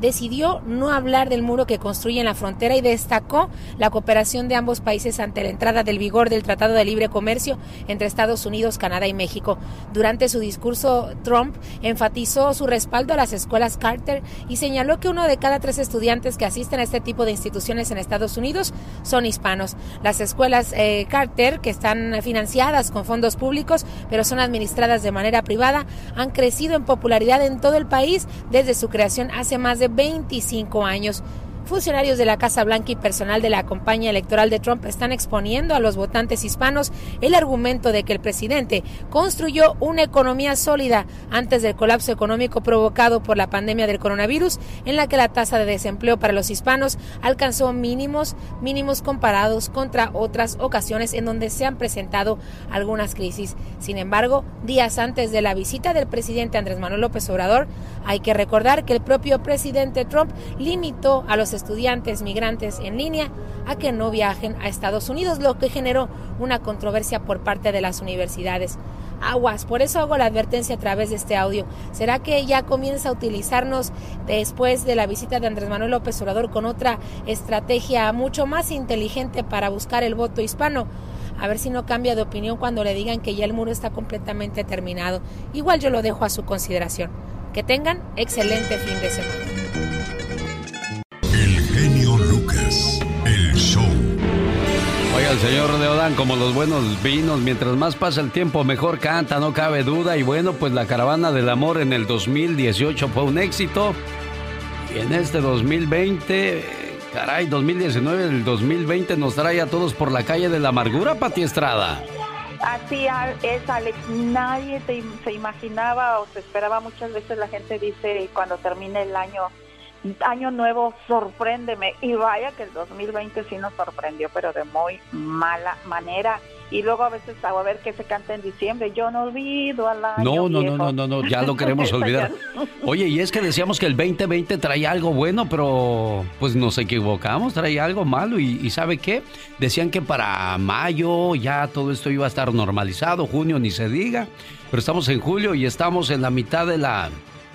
decidió no hablar del muro que construye en la frontera y destacó la cooperación de ambos países ante la entrada del vigor del Tratado de Libre Comercio entre Estados Unidos, Canadá y México. Durante su discurso, Trump enfatizó su respaldo a las escuelas Carter y señaló que uno de cada tres estudiantes que asisten a este tipo de instituciones en Estados Unidos son hispanos. Las escuelas eh, Carter, que están financiadas con fondos públicos, pero son administradas de manera privada, han crecido en popularidad en todo el país desde su creación hace más de 25 años. Funcionarios de la Casa Blanca y personal de la campaña electoral de Trump están exponiendo a los votantes hispanos el argumento de que el presidente construyó una economía sólida antes del colapso económico provocado por la pandemia del coronavirus, en la que la tasa de desempleo para los hispanos alcanzó mínimos, mínimos comparados contra otras ocasiones en donde se han presentado algunas crisis. Sin embargo, días antes de la visita del presidente Andrés Manuel López Obrador, hay que recordar que el propio presidente Trump limitó a los estudiantes migrantes en línea a que no viajen a Estados Unidos, lo que generó una controversia por parte de las universidades. Aguas, por eso hago la advertencia a través de este audio. ¿Será que ya comienza a utilizarnos después de la visita de Andrés Manuel López Obrador con otra estrategia mucho más inteligente para buscar el voto hispano? A ver si no cambia de opinión cuando le digan que ya el muro está completamente terminado. Igual yo lo dejo a su consideración. Que tengan excelente fin de semana. Lucas, el show. Oiga, el señor Leodán, como los buenos vinos, mientras más pasa el tiempo, mejor canta, no cabe duda. Y bueno, pues la caravana del amor en el 2018 fue un éxito. Y en este 2020, caray, 2019, el 2020 nos trae a todos por la calle de la amargura, Pati Estrada. Así es, Alex. Nadie te- se imaginaba o se esperaba muchas veces. La gente dice cuando termine el año, año nuevo, sorpréndeme. Y vaya que el 2020 sí nos sorprendió, pero de muy mala manera. Y luego a veces a ver qué se canta en diciembre. Yo no olvido al año No, no, no, no, no, no, ya lo queremos [LAUGHS] olvidar. Oye, y es que decíamos que el 2020 traía algo bueno, pero pues nos equivocamos, traía algo malo. Y, y ¿sabe qué? Decían que para mayo ya todo esto iba a estar normalizado, junio ni se diga. Pero estamos en julio y estamos en la mitad de la,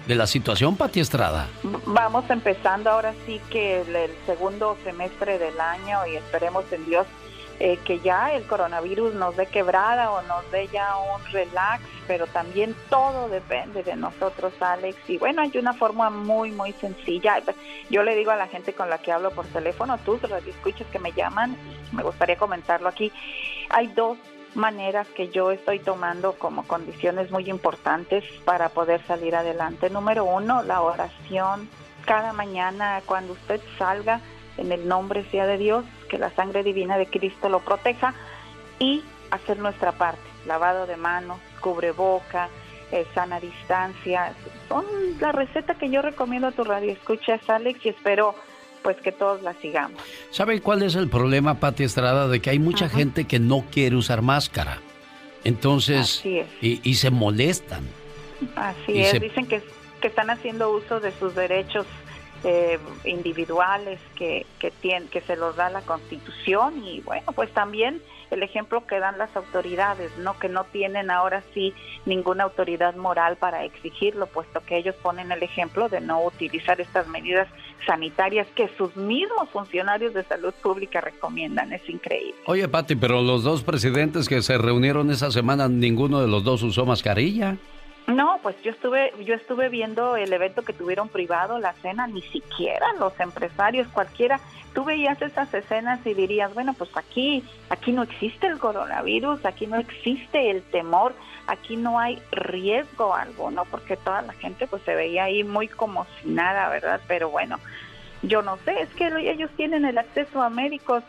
de la situación, Pati Estrada. Vamos empezando ahora sí que el, segundo semestre del año y esperemos en Dios eh, que ya el coronavirus nos dé quebrada o nos dé ya un relax, pero también todo depende de nosotros, Alex. Y bueno, hay una forma muy, muy sencilla. Yo le digo a la gente con la que hablo por teléfono, tú escuchas que me llaman, me gustaría comentarlo aquí. Hay dos maneras que yo estoy tomando como condiciones muy importantes para poder salir adelante. Número uno, la oración. Cada mañana cuando usted salga, en el nombre sea de Dios, que la sangre divina de Cristo lo proteja y hacer nuestra parte. Lavado de manos, cubreboca, eh, sana distancia. Son la receta que yo recomiendo a tu radio. Escuchas, Alex, y espero pues que todos la sigamos. ¿Sabe cuál es el problema, Pati Estrada? De que hay mucha gente que no quiere usar máscara. Entonces, Así es. y, y se molestan. Así Y es, se- dicen que, que están haciendo uso de sus derechos eh, individuales que, que, tienen, que se los da la Constitución y bueno, pues también el ejemplo que dan las autoridades, ¿no? Que no tienen ahora sí ninguna autoridad moral para exigirlo, puesto que ellos ponen el ejemplo de no utilizar estas medidas sanitarias que sus mismos funcionarios de salud pública recomiendan. Es increíble. Oye, Pati, pero los dos presidentes que se reunieron esa semana, ninguno de los dos usó mascarilla. No, pues yo estuve, yo estuve viendo el evento que tuvieron privado, la cena, ni siquiera los empresarios, cualquiera, tú veías esas escenas y dirías, bueno, pues aquí, aquí no existe el coronavirus, aquí no existe el temor, aquí no hay riesgo alguno, porque toda la gente pues se veía ahí muy como si nada, ¿verdad? Pero bueno, yo no sé, es que ellos tienen el acceso a médicos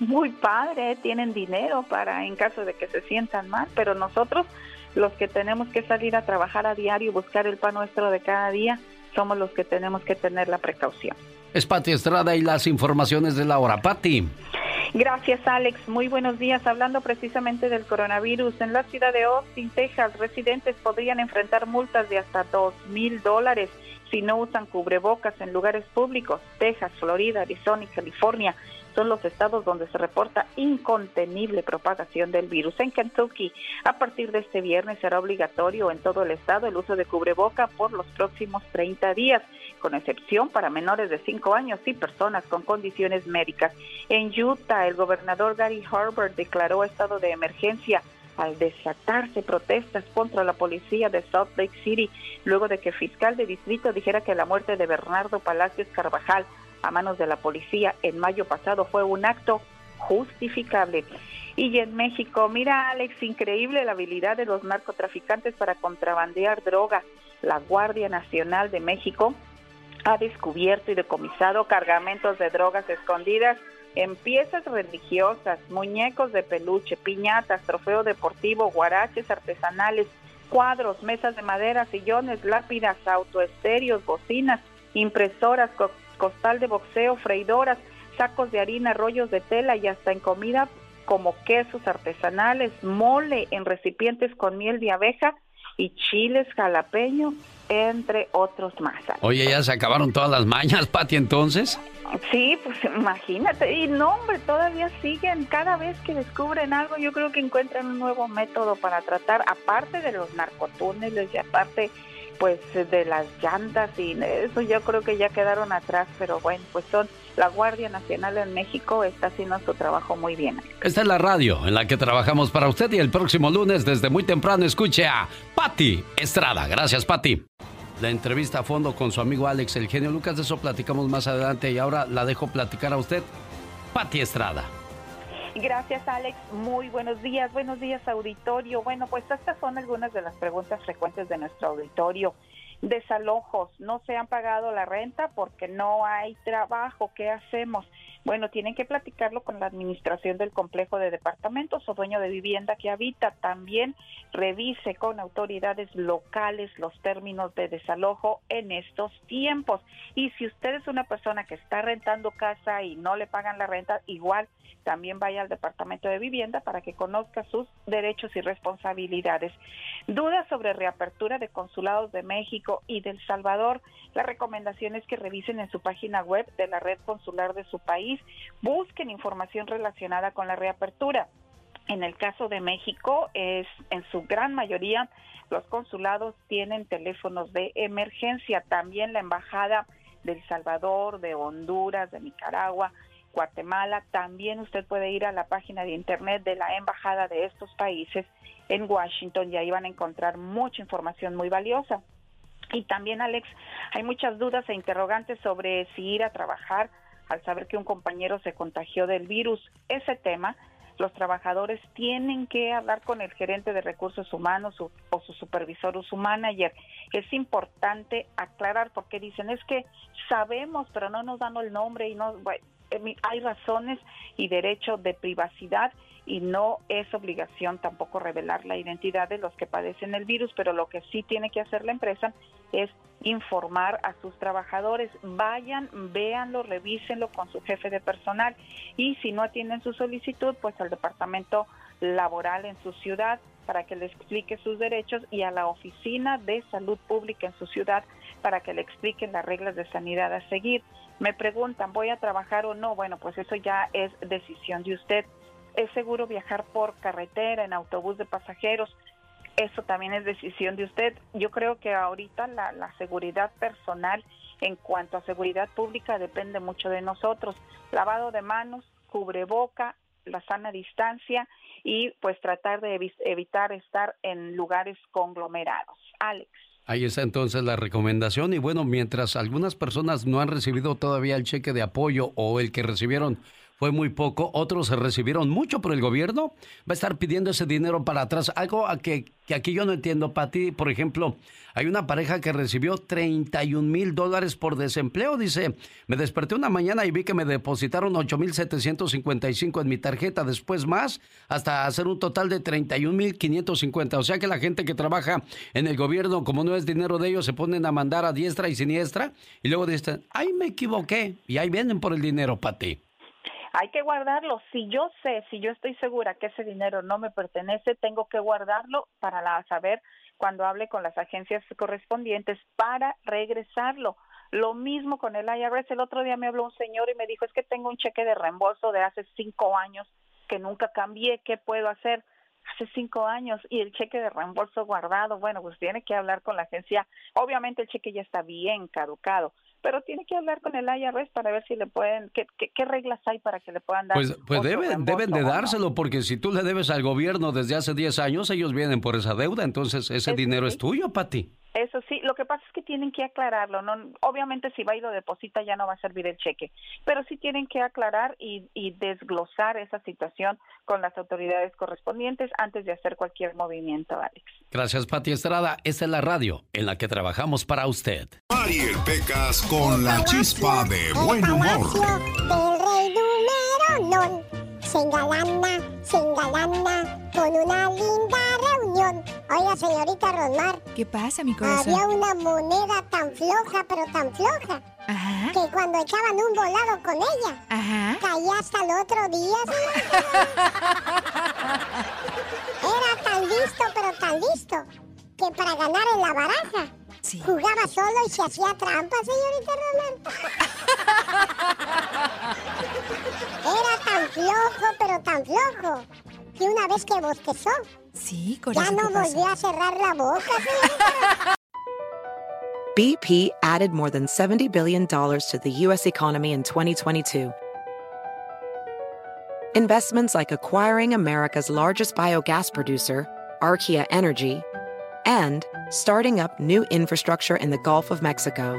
muy padre, tienen dinero para en caso de que se sientan mal, pero nosotros los que tenemos que salir a trabajar a diario y buscar el pan nuestro de cada día, somos los que tenemos que tener la precaución. Es Pati Estrada y las informaciones de la hora. Pati. Gracias, Alex. Muy buenos días. Hablando precisamente del coronavirus, en la ciudad de Austin, Texas, residentes podrían enfrentar multas de hasta dos mil dólares si no usan cubrebocas en lugares públicos. Texas, Florida, Arizona y California son los estados donde se reporta incontenible propagación del virus. En Kentucky, a partir de este viernes será obligatorio en todo el estado el uso de cubreboca por los próximos 30 días, con excepción para menores de 5 años y personas con condiciones médicas. En Utah, el gobernador Gary Harbert declaró estado de emergencia al desatarse protestas contra la policía de Salt Lake City, luego de que el fiscal de distrito dijera que la muerte de Bernardo Palacios Carvajal a manos de la policía en mayo pasado fue un acto justificable. Y en México, mira Alex, increíble la habilidad de los narcotraficantes para contrabandear droga. La Guardia Nacional de México ha descubierto y decomisado cargamentos de drogas escondidas en piezas religiosas, muñecos de peluche, piñatas, trofeo deportivo, guaraches artesanales, cuadros, mesas de madera, sillones, lápidas, autoestéreos, bocinas, impresoras, costal de boxeo, freidoras, sacos de harina, rollos de tela y hasta en comida como quesos artesanales, mole en recipientes con miel de abeja y chiles jalapeño, entre otros más. Oye, ya se acabaron todas las mañas, Pati, entonces. Sí, pues imagínate. Y no, hombre, todavía siguen. Cada vez que descubren algo, yo creo que encuentran un nuevo método para tratar, aparte de los narcotúneles y aparte pues de las llantas y eso yo creo que ya quedaron atrás, pero bueno, pues son la Guardia Nacional en México está haciendo su trabajo muy bien. Esta es la radio en la que trabajamos para usted y el próximo lunes desde muy temprano escuche a Patti Estrada. Gracias, Patti. La entrevista a fondo con su amigo Alex, el genio Lucas, de eso platicamos más adelante y ahora la dejo platicar a usted, Patti Estrada. Gracias, Alex. Muy buenos días. Buenos días, auditorio. Bueno, pues estas son algunas de las preguntas frecuentes de nuestro auditorio. Desalojos, no se han pagado la renta porque no hay trabajo. ¿Qué hacemos? Bueno, tienen que platicarlo con la administración del complejo de departamentos o dueño de vivienda que habita. También revise con autoridades locales los términos de desalojo en estos tiempos. Y si usted es una persona que está rentando casa y no le pagan la renta, igual también vaya al departamento de vivienda para que conozca sus derechos y responsabilidades. Dudas sobre reapertura de consulados de México y del Salvador. La recomendación es que revisen en su página web de la red consular de su país busquen información relacionada con la reapertura. En el caso de México, es en su gran mayoría los consulados tienen teléfonos de emergencia. También la embajada de El Salvador, de Honduras, de Nicaragua, Guatemala. También usted puede ir a la página de internet de la embajada de estos países en Washington y ahí van a encontrar mucha información muy valiosa. Y también, Alex, hay muchas dudas e interrogantes sobre si ir a trabajar al saber que un compañero se contagió del virus. Ese tema, los trabajadores tienen que hablar con el gerente de recursos humanos o, su supervisor o su manager. Es importante aclarar porque dicen es que sabemos, pero no nos dan el nombre y no hay razones y derecho de privacidad y no es obligación tampoco revelar la identidad de los que padecen el virus, pero lo que sí tiene que hacer la empresa es informar a sus trabajadores, vayan, véanlo, revísenlo con su jefe de personal y si no atienden su solicitud, pues al departamento laboral en su ciudad para que le explique sus derechos y a la oficina de salud pública en su ciudad para que le expliquen las reglas de sanidad a seguir. Me preguntan, ¿voy a trabajar o no? Bueno, pues eso ya es decisión de usted. ¿Es seguro viajar por carretera, en autobús de pasajeros? Eso también es decisión de usted. Yo creo que ahorita la, la seguridad personal en cuanto a seguridad pública depende mucho de nosotros. Lavado de manos, cubreboca, la sana distancia y pues tratar de evitar estar en lugares conglomerados. Alex. Ahí está entonces la recomendación y bueno, mientras algunas personas no han recibido todavía el cheque de apoyo o el que recibieron fue muy poco, otros recibieron mucho, pero el gobierno va a estar pidiendo ese dinero para atrás. Algo que, que aquí yo no entiendo, Pati, por ejemplo, hay una pareja que recibió 31 mil dólares por desempleo, dice, me desperté una mañana y vi que me depositaron 8 mil 755 en mi tarjeta, después más, hasta hacer un total de 31 mil 550. O sea que la gente que trabaja en el gobierno, como no es dinero de ellos, se ponen a mandar a diestra y siniestra y luego dicen, ay, me equivoqué, y ahí vienen por el dinero, Pati hay que guardarlo. Si yo sé, si yo estoy segura que ese dinero no me pertenece, tengo que guardarlo para saber cuando hable con las agencias correspondientes para regresarlo. Lo mismo con el IRS. El otro día me habló un señor y me dijo, es que tengo un cheque de reembolso de hace cinco años que nunca cambié, ¿qué puedo hacer? Hace cinco años y el cheque de reembolso guardado, bueno, pues tiene que hablar con la agencia. Obviamente el cheque ya está bien caducado, pero tiene que hablar con el IRS para ver si le pueden, qué, qué, reglas hay para que le puedan dar. Pues, pues deben, deben de dárselo, porque si tú le debes al gobierno desde hace 10 años, ellos vienen por esa deuda, entonces ese dinero es tuyo, Pati. Eso sí, lo que pasa es que tienen que aclararlo. No, obviamente si va y lo deposita ya no va a servir el cheque, pero sí tienen que aclarar y, y desglosar esa situación con las autoridades correspondientes antes de hacer cualquier movimiento, Alex. Gracias, Pati Estrada. Esta es la radio en la que trabajamos para usted. Mariel Pecas con la chispa de buen humor. Del rey número se engalana, se engalana con una linda Oiga, señorita Rosmar. ¿Qué pasa, mi corazón? Había una moneda tan floja, pero tan floja. Ajá. Que cuando echaban un volado con ella, Ajá. caía hasta el otro día. Era tan listo, pero tan listo, que para ganar en la baraja, jugaba solo y se hacía trampa, señorita Rosmar. Era tan flojo, pero tan flojo, que una vez que bostezó, sí, ya no volvió a cerrar la boca. BP added more than $70 billion to the U.S. economy in 2022. Investments like acquiring America's largest biogas producer, Archaea Energy, and starting up new infrastructure in the Gulf of Mexico.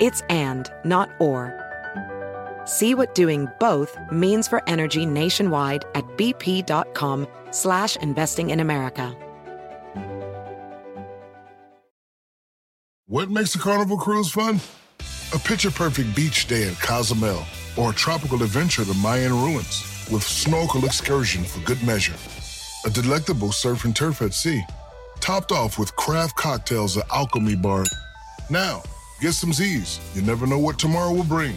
It's and, not or. See what doing both means for energy nationwide at bp.com slash investing in America. What makes a carnival cruise fun? A picture-perfect beach day at Cozumel or a tropical adventure to Mayan ruins with snorkel excursion for good measure. A delectable surf and turf at sea, topped off with craft cocktails at Alchemy Bar. Now, get some Z's. You never know what tomorrow will bring.